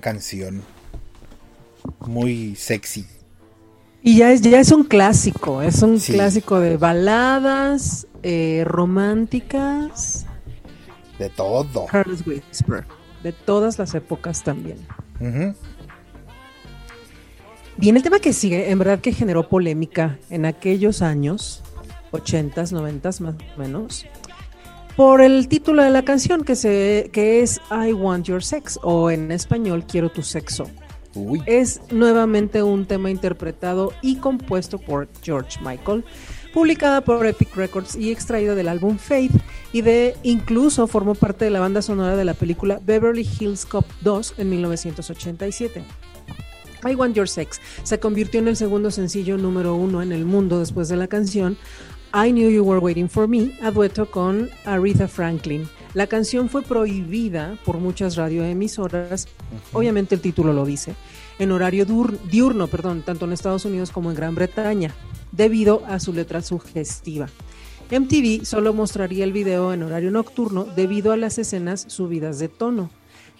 J: gran canción. Muy sexy.
H: Y ya es, ya es un clásico, es un
J: Sí.
H: clásico de baladas eh, románticas.
J: De todo.
H: Carlos Whisper, de todas las épocas también. Bien, el tema que sigue, en verdad que generó polémica en aquellos años, 80s, 90s más o menos, por el título de la canción que, se, que es I Want Your Sex o en español Quiero tu sexo.
J: Uy.
H: Es nuevamente un tema interpretado y compuesto por George Michael, publicada por Epic Records y extraída del álbum Faith y de incluso formó parte de la banda sonora de la película Beverly Hills Cop 2 en 1987. I Want Your Sex se convirtió en el segundo sencillo número uno en el mundo después de la canción I Knew You Were Waiting for Me, a dueto con Aretha Franklin. La canción fue prohibida por muchas radioemisoras, obviamente el título lo dice, en horario diurno, perdón, tanto en Estados Unidos como en Gran Bretaña, debido a su letra sugestiva. MTV solo mostraría el video en horario nocturno debido a las escenas subidas de tono.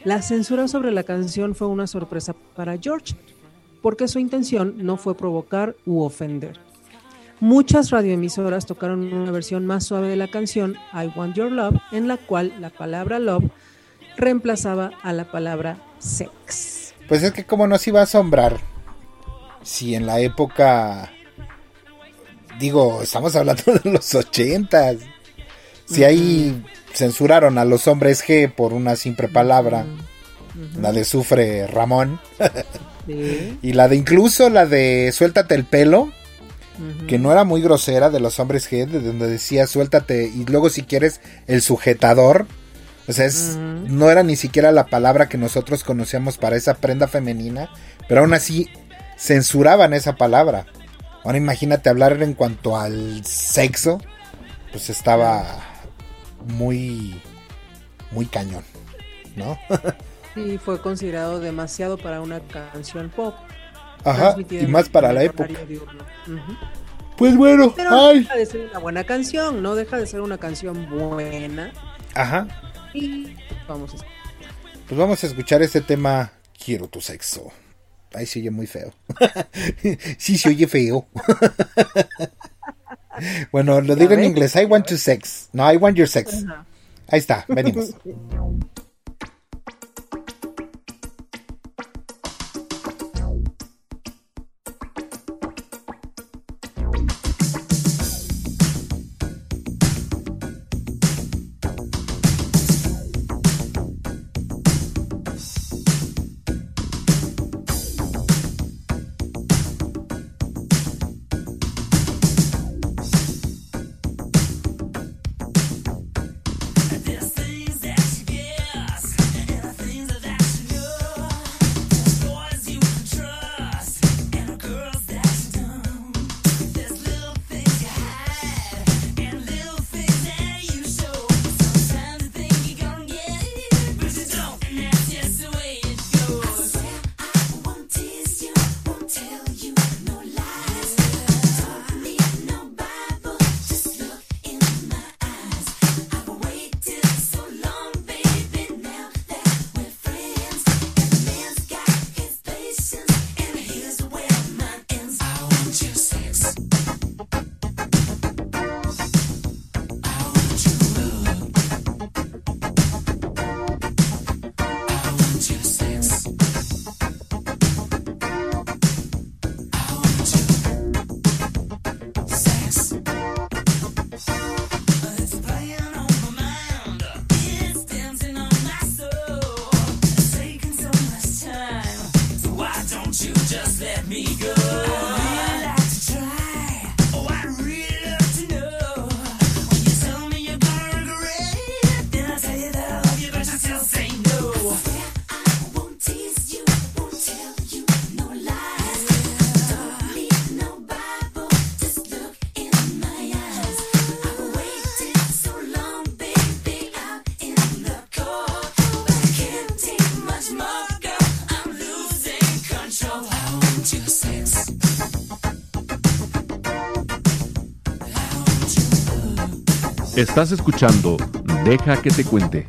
H: La censura sobre la canción fue una sorpresa para George, porque su intención no fue provocar u ofender. Muchas radioemisoras tocaron una versión más suave de la canción I Want Your Love, en la cual la palabra love reemplazaba a la palabra sex.
J: Pues es que como nos iba a asombrar si en la época digo, estamos hablando de los ochentas. Si ahí censuraron a los hombres G por una simple palabra, la de sufre Ramón,
H: Sí.
J: y la de incluso la de suéltate el pelo, que no era muy grosera de los hombres G, de donde decía suéltate y luego si quieres el sujetador. O sea, es- no era ni siquiera la palabra que nosotros conocíamos para esa prenda femenina, pero aún así censuraban esa palabra. Ahora imagínate hablar en cuanto al sexo, pues estaba muy, muy cañón, ¿no?
H: Sí, fue considerado demasiado para una canción pop.
J: Ajá, y más para la época. Pues bueno,
H: Pero
J: ay.
H: no deja de ser una buena canción, no deja de ser una canción buena.
J: Ajá,
H: Y vamos a
J: pues vamos a escuchar este tema, Quiero tu sexo. Ahí se oye muy feo. sí, se oye feo. bueno, lo digo en inglés. I want to sex. No, I want your sex. Ahí está, venimos.
K: Estás escuchando Deja que te cuente.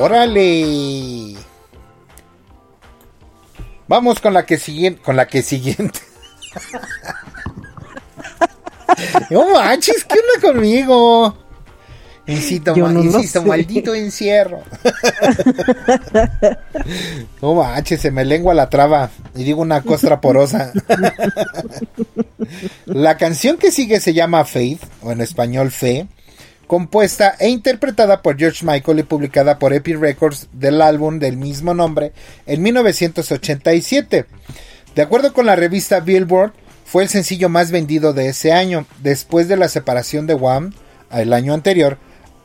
J: Órale. Vamos con la que siguiente, con la que siguiente. no manches, ¿qué onda conmigo? Insisto, ma-
H: no
J: insisto, maldito encierro. no manches, se me lengua la traba y digo una costra porosa. la canción que sigue se llama Faith, o en español Fe, compuesta e interpretada por George Michael y publicada por Epic Records del álbum del mismo nombre en 1987. De acuerdo con la revista Billboard, fue el sencillo más vendido de ese año. Después de la separación de Wham el año anterior,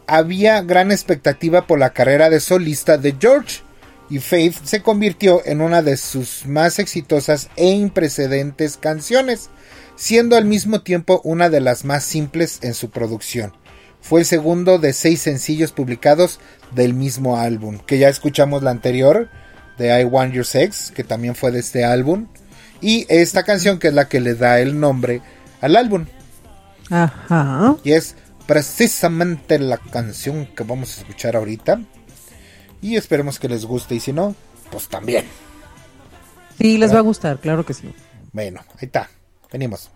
J: había gran expectativa por la carrera de solista de George y Faith se convirtió en una de sus más exitosas e imprecedentes canciones, siendo al mismo tiempo una de las más simples en su producción. Fue el segundo de seis sencillos publicados del mismo álbum, que ya escuchamos la anterior, de I Want Your Sex, que también fue de este álbum, y esta canción que es la que le da el nombre al álbum.
H: Ajá.
J: Y es precisamente la canción que vamos a escuchar ahorita. Y esperemos que les guste. Y si no, pues también.
H: Sí, les va a gustar, claro que sí.
J: Bueno, ahí está. Venimos.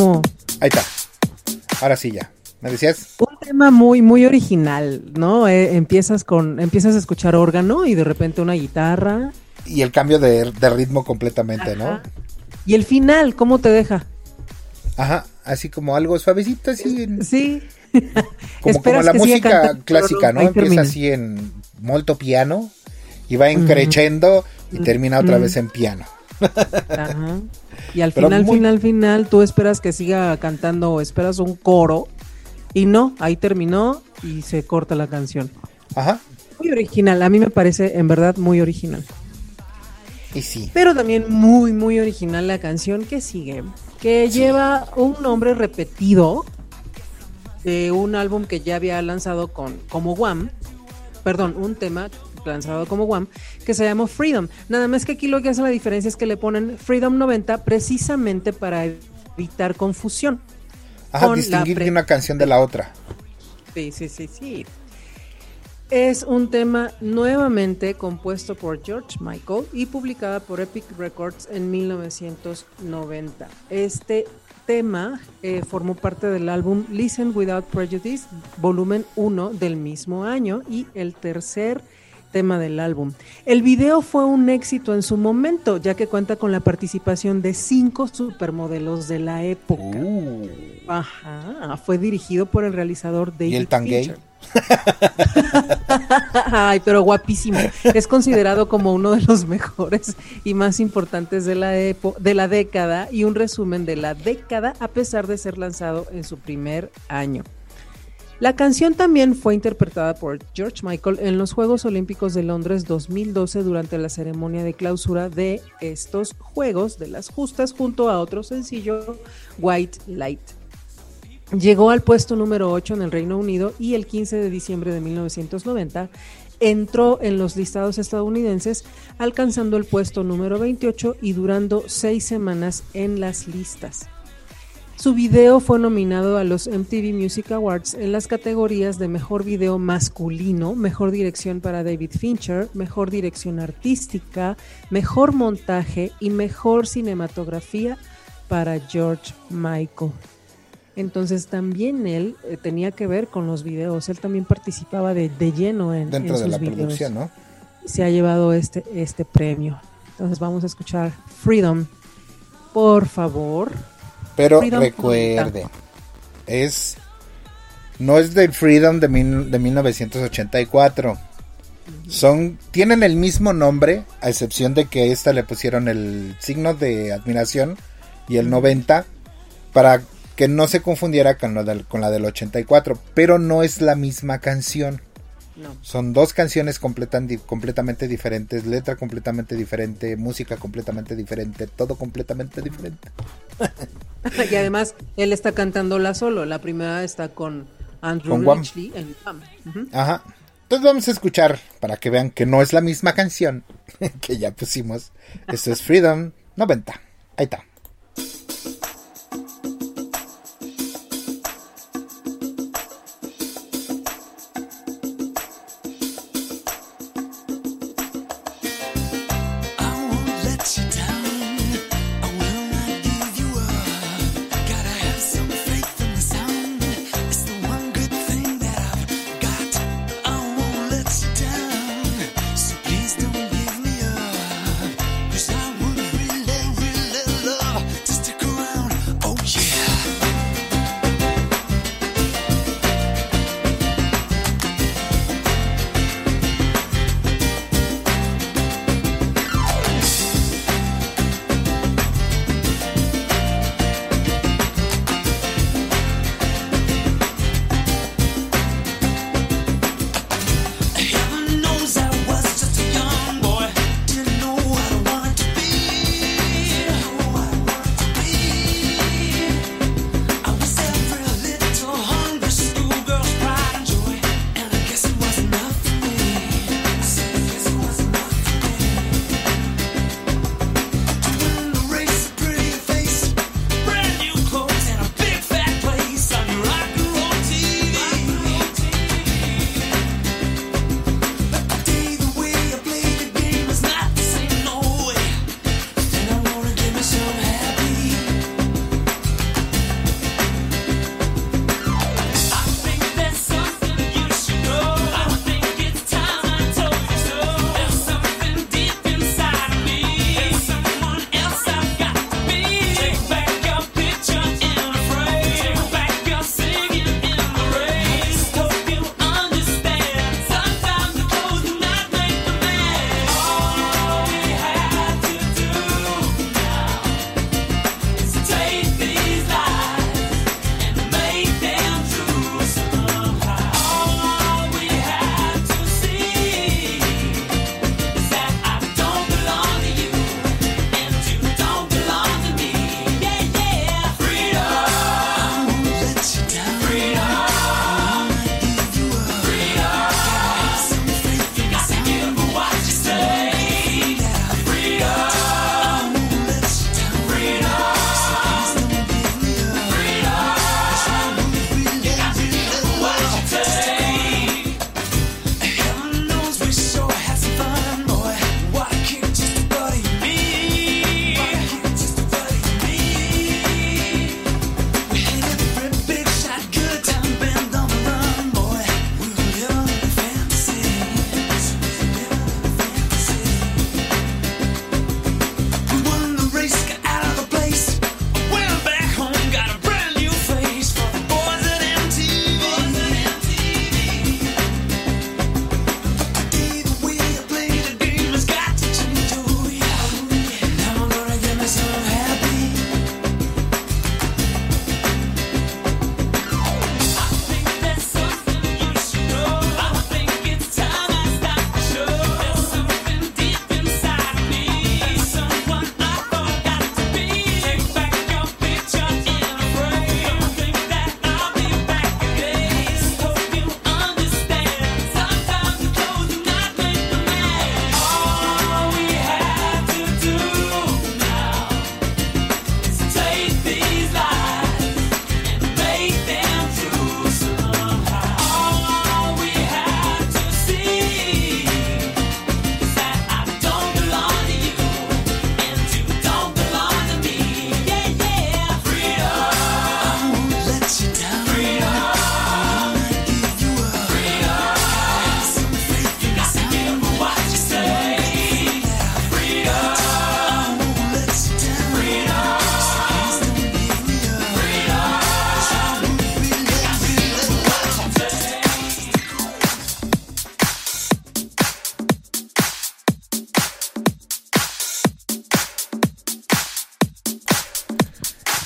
H: ¿Cómo?
J: Ahí está. Ahora sí ya. ¿Me decías?
H: Un tema muy, muy original, ¿no? Eh, empiezas con, empiezas a escuchar órgano y de repente una guitarra.
E: Y el cambio de, de ritmo completamente, ¿no?
H: Y el final, ¿cómo te deja?
E: Ajá, así como algo suavecito, así. en-
H: Sí.
E: Como, como la música
H: cantando,
E: clásica, ¿no? Empieza
H: termina.
E: así en molto piano y va encrechendo y termina otra vez en piano.
H: Ajá. Y al
E: Pero
H: final,
E: muy-
H: final, final, tú esperas que siga cantando o esperas un coro. Y no, ahí terminó y se corta la canción.
E: Ajá.
H: Muy original, a mí me parece en verdad muy original.
E: Y sí.
H: Pero también muy, muy original la canción que sigue, que lleva un nombre repetido de un álbum que ya había lanzado con como Wham, perdón, un tema lanzado como Wham, que se llama Freedom. Nada más que aquí lo que hace la diferencia es que le ponen Freedom 90 precisamente para evitar confusión.
E: Ajá, distinguir de una canción de la otra.
H: Sí, sí, sí, sí. Es un tema nuevamente compuesto por George Michael y publicada por Epic Records en 1990. Este tema eh, formó parte del álbum Listen Without Prejudice, volumen 1 del mismo año y el tercer tema del álbum. El video fue un éxito en su momento, ya que cuenta con la participación de cinco supermodelos de la época. Ajá, fue dirigido por el realizador David
E: Uh. ¿Y el tan gay?
H: Fincher. Ay, pero guapísimo. Es considerado como uno de los mejores y más importantes de la, epo- de la década y un resumen de la década a pesar de ser lanzado en su primer año. La canción también fue interpretada por George Michael en los Juegos Olímpicos de Londres 2012 durante la ceremonia de clausura de estos Juegos de las Justas junto a otro sencillo, White Light. Llegó al puesto número 8 en el Reino Unido y el 15 de diciembre de 1990 entró en los listados estadounidenses, alcanzando el puesto número 28 y durando seis semanas en las listas. Su video fue nominado a los MTV Music Awards en las categorías de Mejor Video Masculino, Mejor Dirección para David Fincher, Mejor Dirección Artística, Mejor Montaje y Mejor Cinematografía para George Michael. Entonces también él eh, tenía que ver con los videos, él también participaba de, de lleno en,
E: Dentro
H: en
E: de
H: sus
E: la
H: videos.
E: producción, ¿no?
H: Se ha llevado este, este premio. Entonces vamos a escuchar Freedom. Por favor.
E: Pero
H: Freedom
E: recuerde, es no es de Freedom de, mil- de 1984. Son tienen el mismo nombre, a excepción de que esta le pusieron el signo de admiración y el 90 para que no se confundiera con, lo del- con la del 84, pero no es la misma canción.
H: No.
E: Son dos canciones completan- di- completamente diferentes, letra completamente diferente, música completamente diferente, todo completamente diferente.
H: y además él está cantándola solo. La primera está con Andrew
E: Con.
H: Ridgely en Wham. Ujú.
E: Ajá. Entonces vamos a escuchar para que vean que no es la misma canción que ya pusimos. Esto es Freedom 90. Ahí está.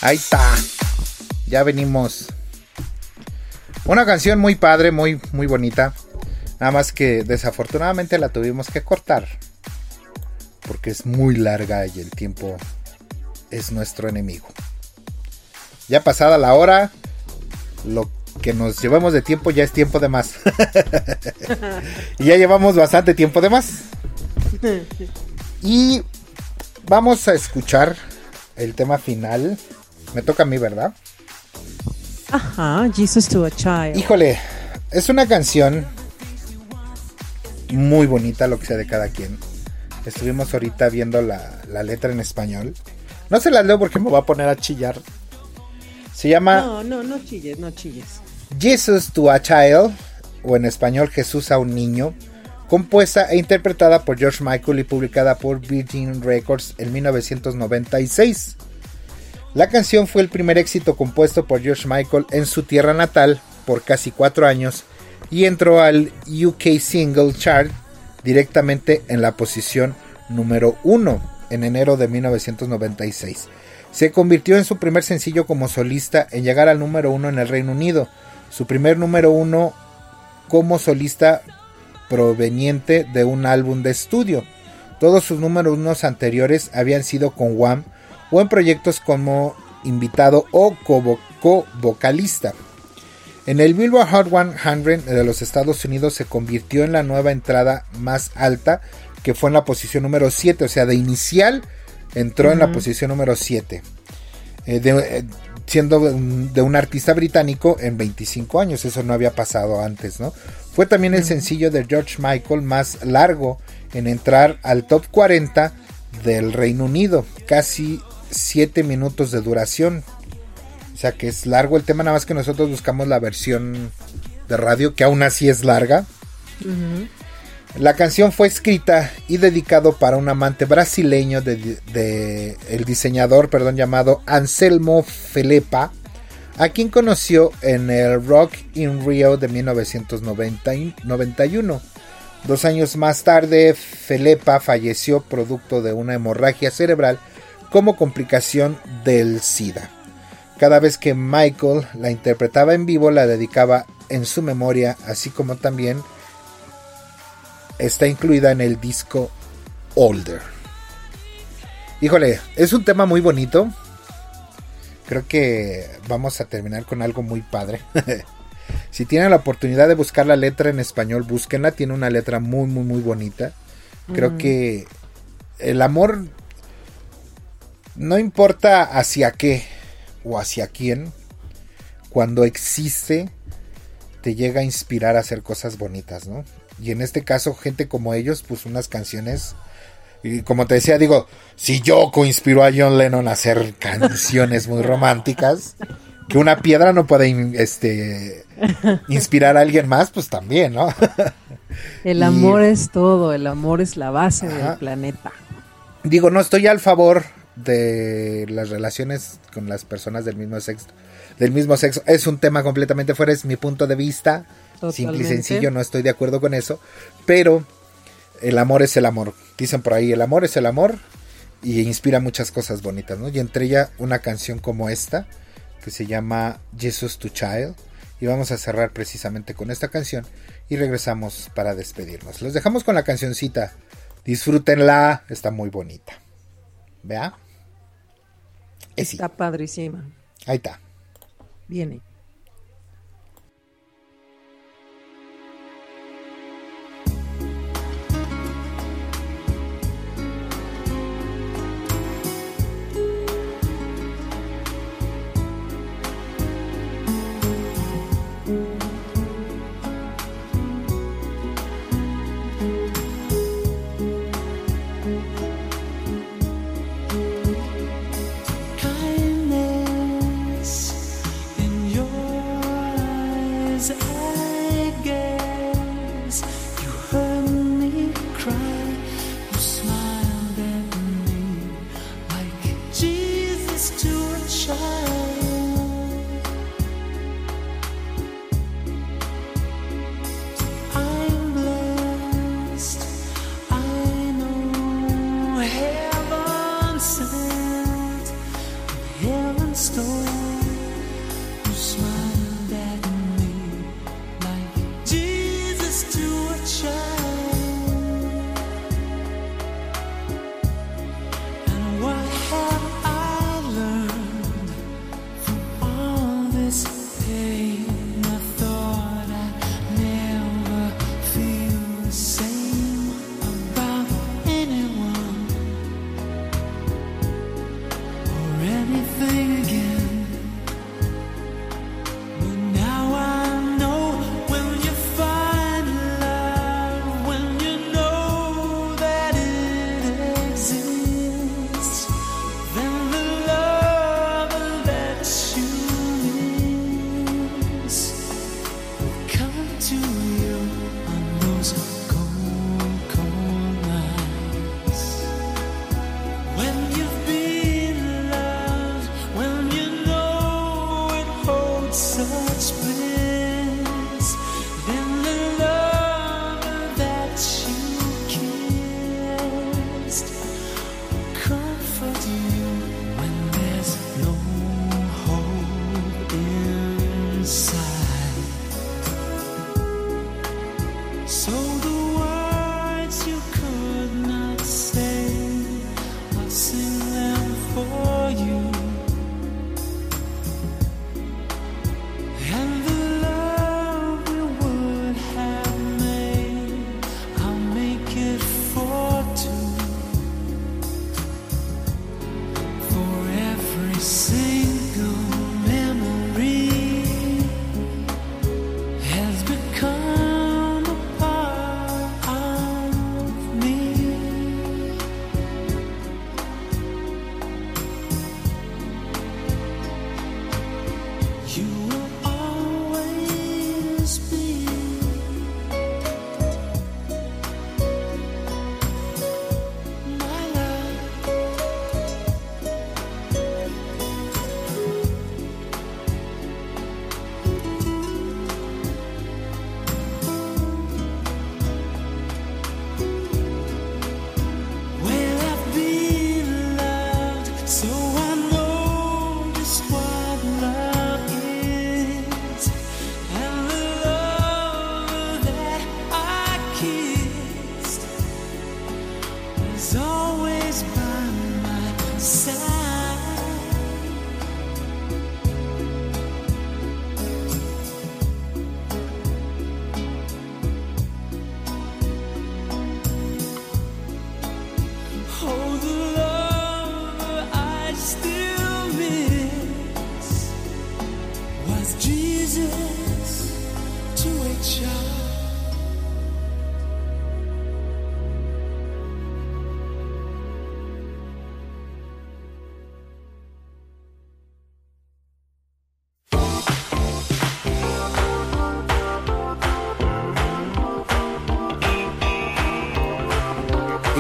E: Ahí está. Ya venimos. Una canción muy padre, muy, muy bonita. Nada más que desafortunadamente la tuvimos que cortar. Porque es muy larga y el tiempo es nuestro enemigo. Ya pasada la hora, lo que nos llevamos de tiempo ya es tiempo de más. y ya llevamos bastante tiempo de más. Y vamos a escuchar el tema final. Me toca a mí, ¿verdad?
H: Ajá, Jesus to a Child.
E: Híjole, es una canción muy bonita, lo que sea de cada quien. Estuvimos ahorita viendo la, la letra en español. No se la leo porque me va a poner a chillar. Se llama
H: No, no, no chilles, no chilles.
E: Jesus to a Child, o en español Jesús a un niño, compuesta e interpretada por George Michael y publicada por Virgin Records en 1996. La canción fue el primer éxito compuesto por George Michael en su tierra natal por casi cuatro años y entró al UK Single Chart directamente en la posición número uno en enero de 1996. Se convirtió en su primer sencillo como solista en llegar al número uno en el Reino Unido, su primer número uno como solista proveniente de un álbum de estudio. Todos sus números anteriores habían sido con Wham o en proyectos como invitado o co-vocalista. En el Billboard Hot 100 de los Estados Unidos se convirtió en la nueva entrada más alta, que fue en la posición número 7, o sea, de inicial entró en la posición número 7, eh, de- eh, siendo un- de un artista británico en 25 años, eso no había pasado antes, ¿no? Fue también el sencillo de George Michael más largo en entrar al top 40 del Reino Unido, casi 7 minutos de duración. O sea que es largo el tema, nada más que nosotros buscamos la versión de radio, que aún así es larga. La canción fue escrita y dedicado para un amante brasileño de, de- el diseñador, perdón, llamado Anselmo Felepa, a quien conoció en el Rock in Rio de 1991. Dos años más tarde, Felepa falleció producto de una hemorragia cerebral como complicación del SIDA. Cada vez que Michael la interpretaba en vivo, la dedicaba en su memoria, así como también está incluida en el disco Older. Híjole, es un tema muy bonito. Creo que vamos a terminar con algo muy padre. si tienen la oportunidad de buscar la letra en español, búsquenla. Tiene una letra muy, muy, muy bonita. Creo
H: Mm.
E: que el amor no importa hacia qué o hacia quién, cuando existe, te llega a inspirar a hacer cosas bonitas, ¿no? Y en este caso, gente como ellos, pues unas canciones. Y como te decía, digo, si Yoko inspiró a John Lennon a hacer canciones muy románticas, que una piedra no puede este, inspirar a alguien más, pues también, ¿no?
H: El
E: Y-
H: amor es todo, el amor es la base
E: Ajá.
H: del planeta.
E: Digo, no estoy al favor de las relaciones con las personas del mismo sexo. Del mismo sexo. Es un tema completamente fuera, es mi punto de vista. Simple y sencillo, no estoy de acuerdo con eso. Pero el amor es el amor. Dicen por ahí, el amor es el amor. Y inspira muchas cosas bonitas, ¿no? Y entre ella una canción como esta, que se llama Jesus to Child. Y vamos a cerrar precisamente con esta canción. Y regresamos para despedirnos. Los dejamos con la cancioncita. Disfrútenla, está muy bonita. ¿Vea?
H: Está padrísima.
E: Ahí está.
H: Viene.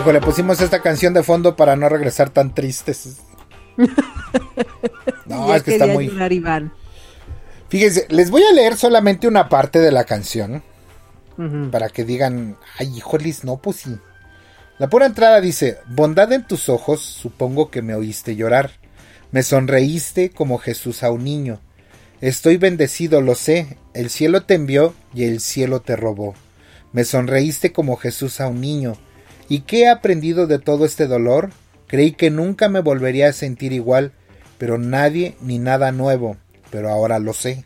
E: Híjole, pusimos esta canción de fondo para no regresar tan tristes. No, es que está
H: quería
E: muy.
H: Iván.
E: Fíjense, les voy a leer solamente una parte de la canción para que digan, ay, híjoles, no, pues sí. La pura entrada dice, bondad en tus ojos, supongo que me oíste llorar. Me sonreíste como Jesús a un niño. Estoy bendecido, lo sé, el cielo te envió y el cielo te robó. Me sonreíste como Jesús a un niño. ¿Y qué he aprendido de todo este dolor? Creí que nunca me volvería a sentir igual, pero nadie ni nada nuevo, pero ahora lo sé.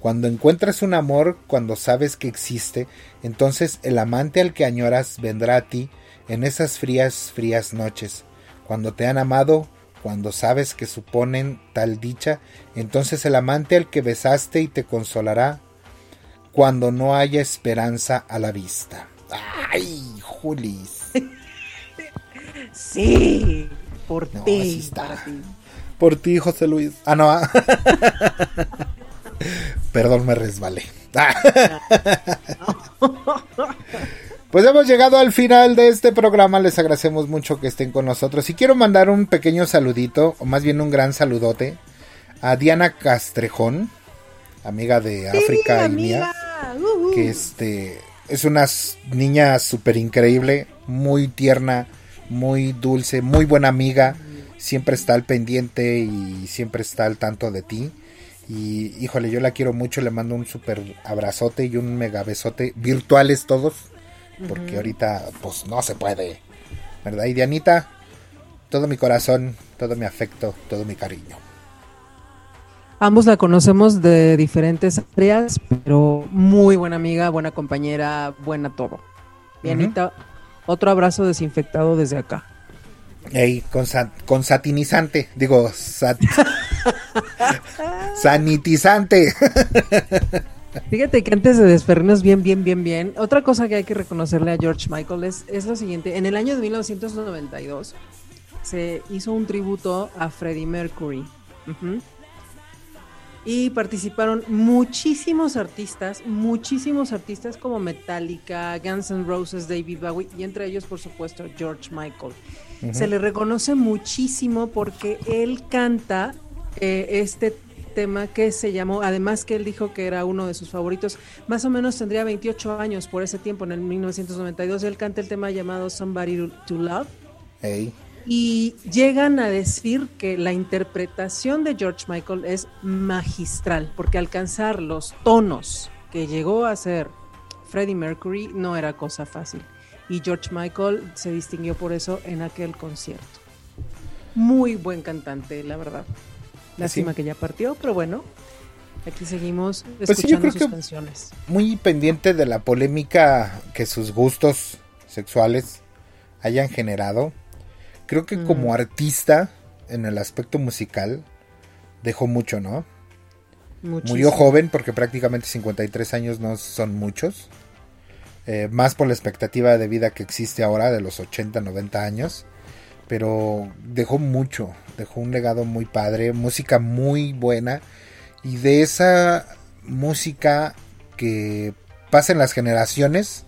E: Cuando encuentras un amor, cuando sabes que existe, entonces el amante al que añoras vendrá a ti en esas frías, frías noches. Cuando te han amado, cuando sabes que suponen tal dicha, entonces el amante al que besaste y te consolará cuando no haya esperanza a la vista. ¡Ay, Julis!
H: Sí, por
E: No,
H: ti.
E: está. Por ti, José Luis. Ah, no. ah. Perdón, me resbalé. Pues hemos llegado al final de este programa. Les agradecemos mucho que estén con nosotros. Y quiero mandar un pequeño saludito, o más bien un gran saludote, a Diana Castrejón, amiga de África y mía. Que este es una niña súper increíble, muy tierna, muy dulce, muy buena amiga. Siempre está al pendiente y siempre está al tanto de ti. Y híjole, yo la quiero mucho, le mando un súper abrazote y un mega besote, virtuales todos, porque ahorita pues no se puede, ¿verdad? Y Dianita, todo mi corazón, todo mi afecto, todo mi cariño.
H: Ambos la conocemos de diferentes áreas, pero muy buena amiga, buena compañera, buena todo. Dianita, otro abrazo desinfectado desde acá.
E: Ey, con, sa- con satinizante, digo, sat- sanitizante.
H: Fíjate que antes de despedirnos bien, bien, bien, bien, otra cosa que hay que reconocerle a George Michael es, es lo siguiente. En el año de 1992 se hizo un tributo a Freddie Mercury. Ujú. Y participaron muchísimos artistas, muchísimos artistas como Metallica, Guns N' Roses, David Bowie y entre ellos, por supuesto, George Michael. Se le reconoce muchísimo porque él canta eh, este tema que se llamó, además que él dijo que era uno de sus favoritos, más o menos tendría 28 años por ese tiempo, en el 1992, él canta el tema llamado Somebody to Love.
E: Ey.
H: Y llegan a decir que la interpretación de George Michael es magistral, porque alcanzar los tonos que llegó a ser Freddie Mercury no era cosa fácil. Y George Michael se distinguió por eso en aquel concierto. Muy buen cantante, la verdad. Lástima que ya partió, pero bueno, aquí seguimos
E: Pues sí,
H: escuchando
E: yo creo
H: sus
E: que
H: canciones.
E: muy pendiente de la polémica que sus gustos sexuales hayan generado. Creo que
H: Mm.
E: como artista, en el aspecto musical, dejó mucho, ¿no?
H: Muchísimo.
E: Murió joven porque prácticamente 53 años no son muchos. Eh, más por la expectativa de vida que existe ahora de los 80, 90 años. Pero dejó mucho, dejó un legado muy padre, música muy buena. Y de esa música que pasa en las generaciones,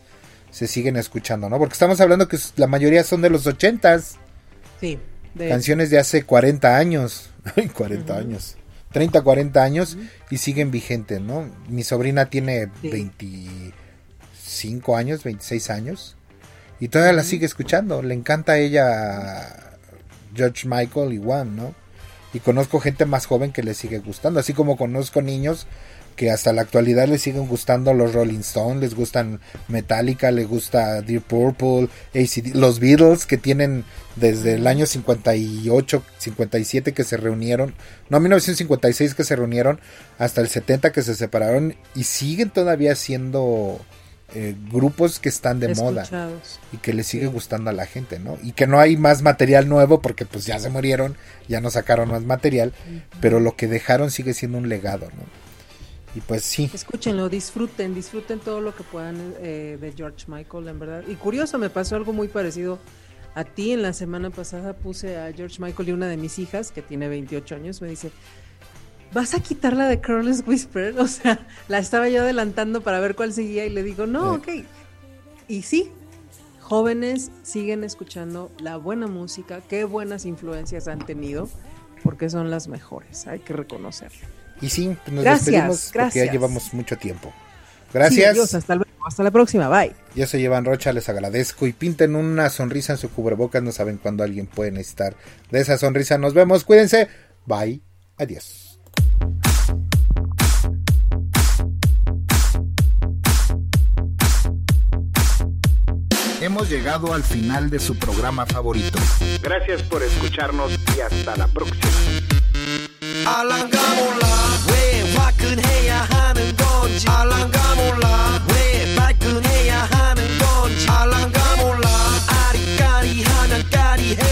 E: se siguen escuchando, ¿no? Porque estamos hablando que la mayoría son de los 80s.
H: Sí. de-
E: Canciones de hace 40 años. Ay, 40 años. 30, 40 años y siguen vigentes, ¿no? Mi sobrina tiene
H: Sí.
E: 25 años, 26 años y todavía la sigue escuchando. Le encanta a ella George Michael y One, ¿no? Y conozco gente más joven que le sigue gustando, así como conozco niños que hasta la actualidad les siguen gustando los Rolling Stones, les gustan Metallica, les gusta Deep Purple, ACD, los Beatles que tienen desde el año 58, 57 que se reunieron, no 1956 que se reunieron, hasta el 70 que se separaron y siguen todavía siendo eh, grupos que están de moda y que le sigue gustando a la gente, ¿no? Y que no hay más material nuevo porque pues ya se murieron, ya no sacaron más material, pero lo que dejaron sigue siendo un legado, ¿no? Y pues sí,
H: Escúchenlo, disfruten, disfruten todo lo que puedan eh, de George Michael, en verdad. Y curioso, me pasó algo muy parecido a ti. En la semana pasada puse a George Michael y una de mis hijas, que tiene 28 años, me dice, ¿vas a quitar la de Careless Whisper? O sea, la estaba yo adelantando para ver cuál seguía y le digo, no, ok. Y sí, jóvenes siguen escuchando la buena música, qué buenas influencias han tenido, porque son las mejores, hay que reconocerlo.
E: Y sí, nos
H: Gracias,
E: despedimos porque ya llevamos mucho tiempo.
H: Sí,
E: Gracias.
H: adiós, hasta luego, hasta la próxima, bye.
E: Yo soy Iván Rocha, les agradezco y pinten una sonrisa en su cubrebocas, no saben cuándo alguien puede necesitar de esa sonrisa. Nos vemos, cuídense. Bye. Adiós.
A: Hemos llegado al final de su programa favorito.
G: Gracias por escucharnos y hasta la próxima.
C: 알랑가 몰라. 왜 화끈해야 하는 건지 알랑가 몰라. 왜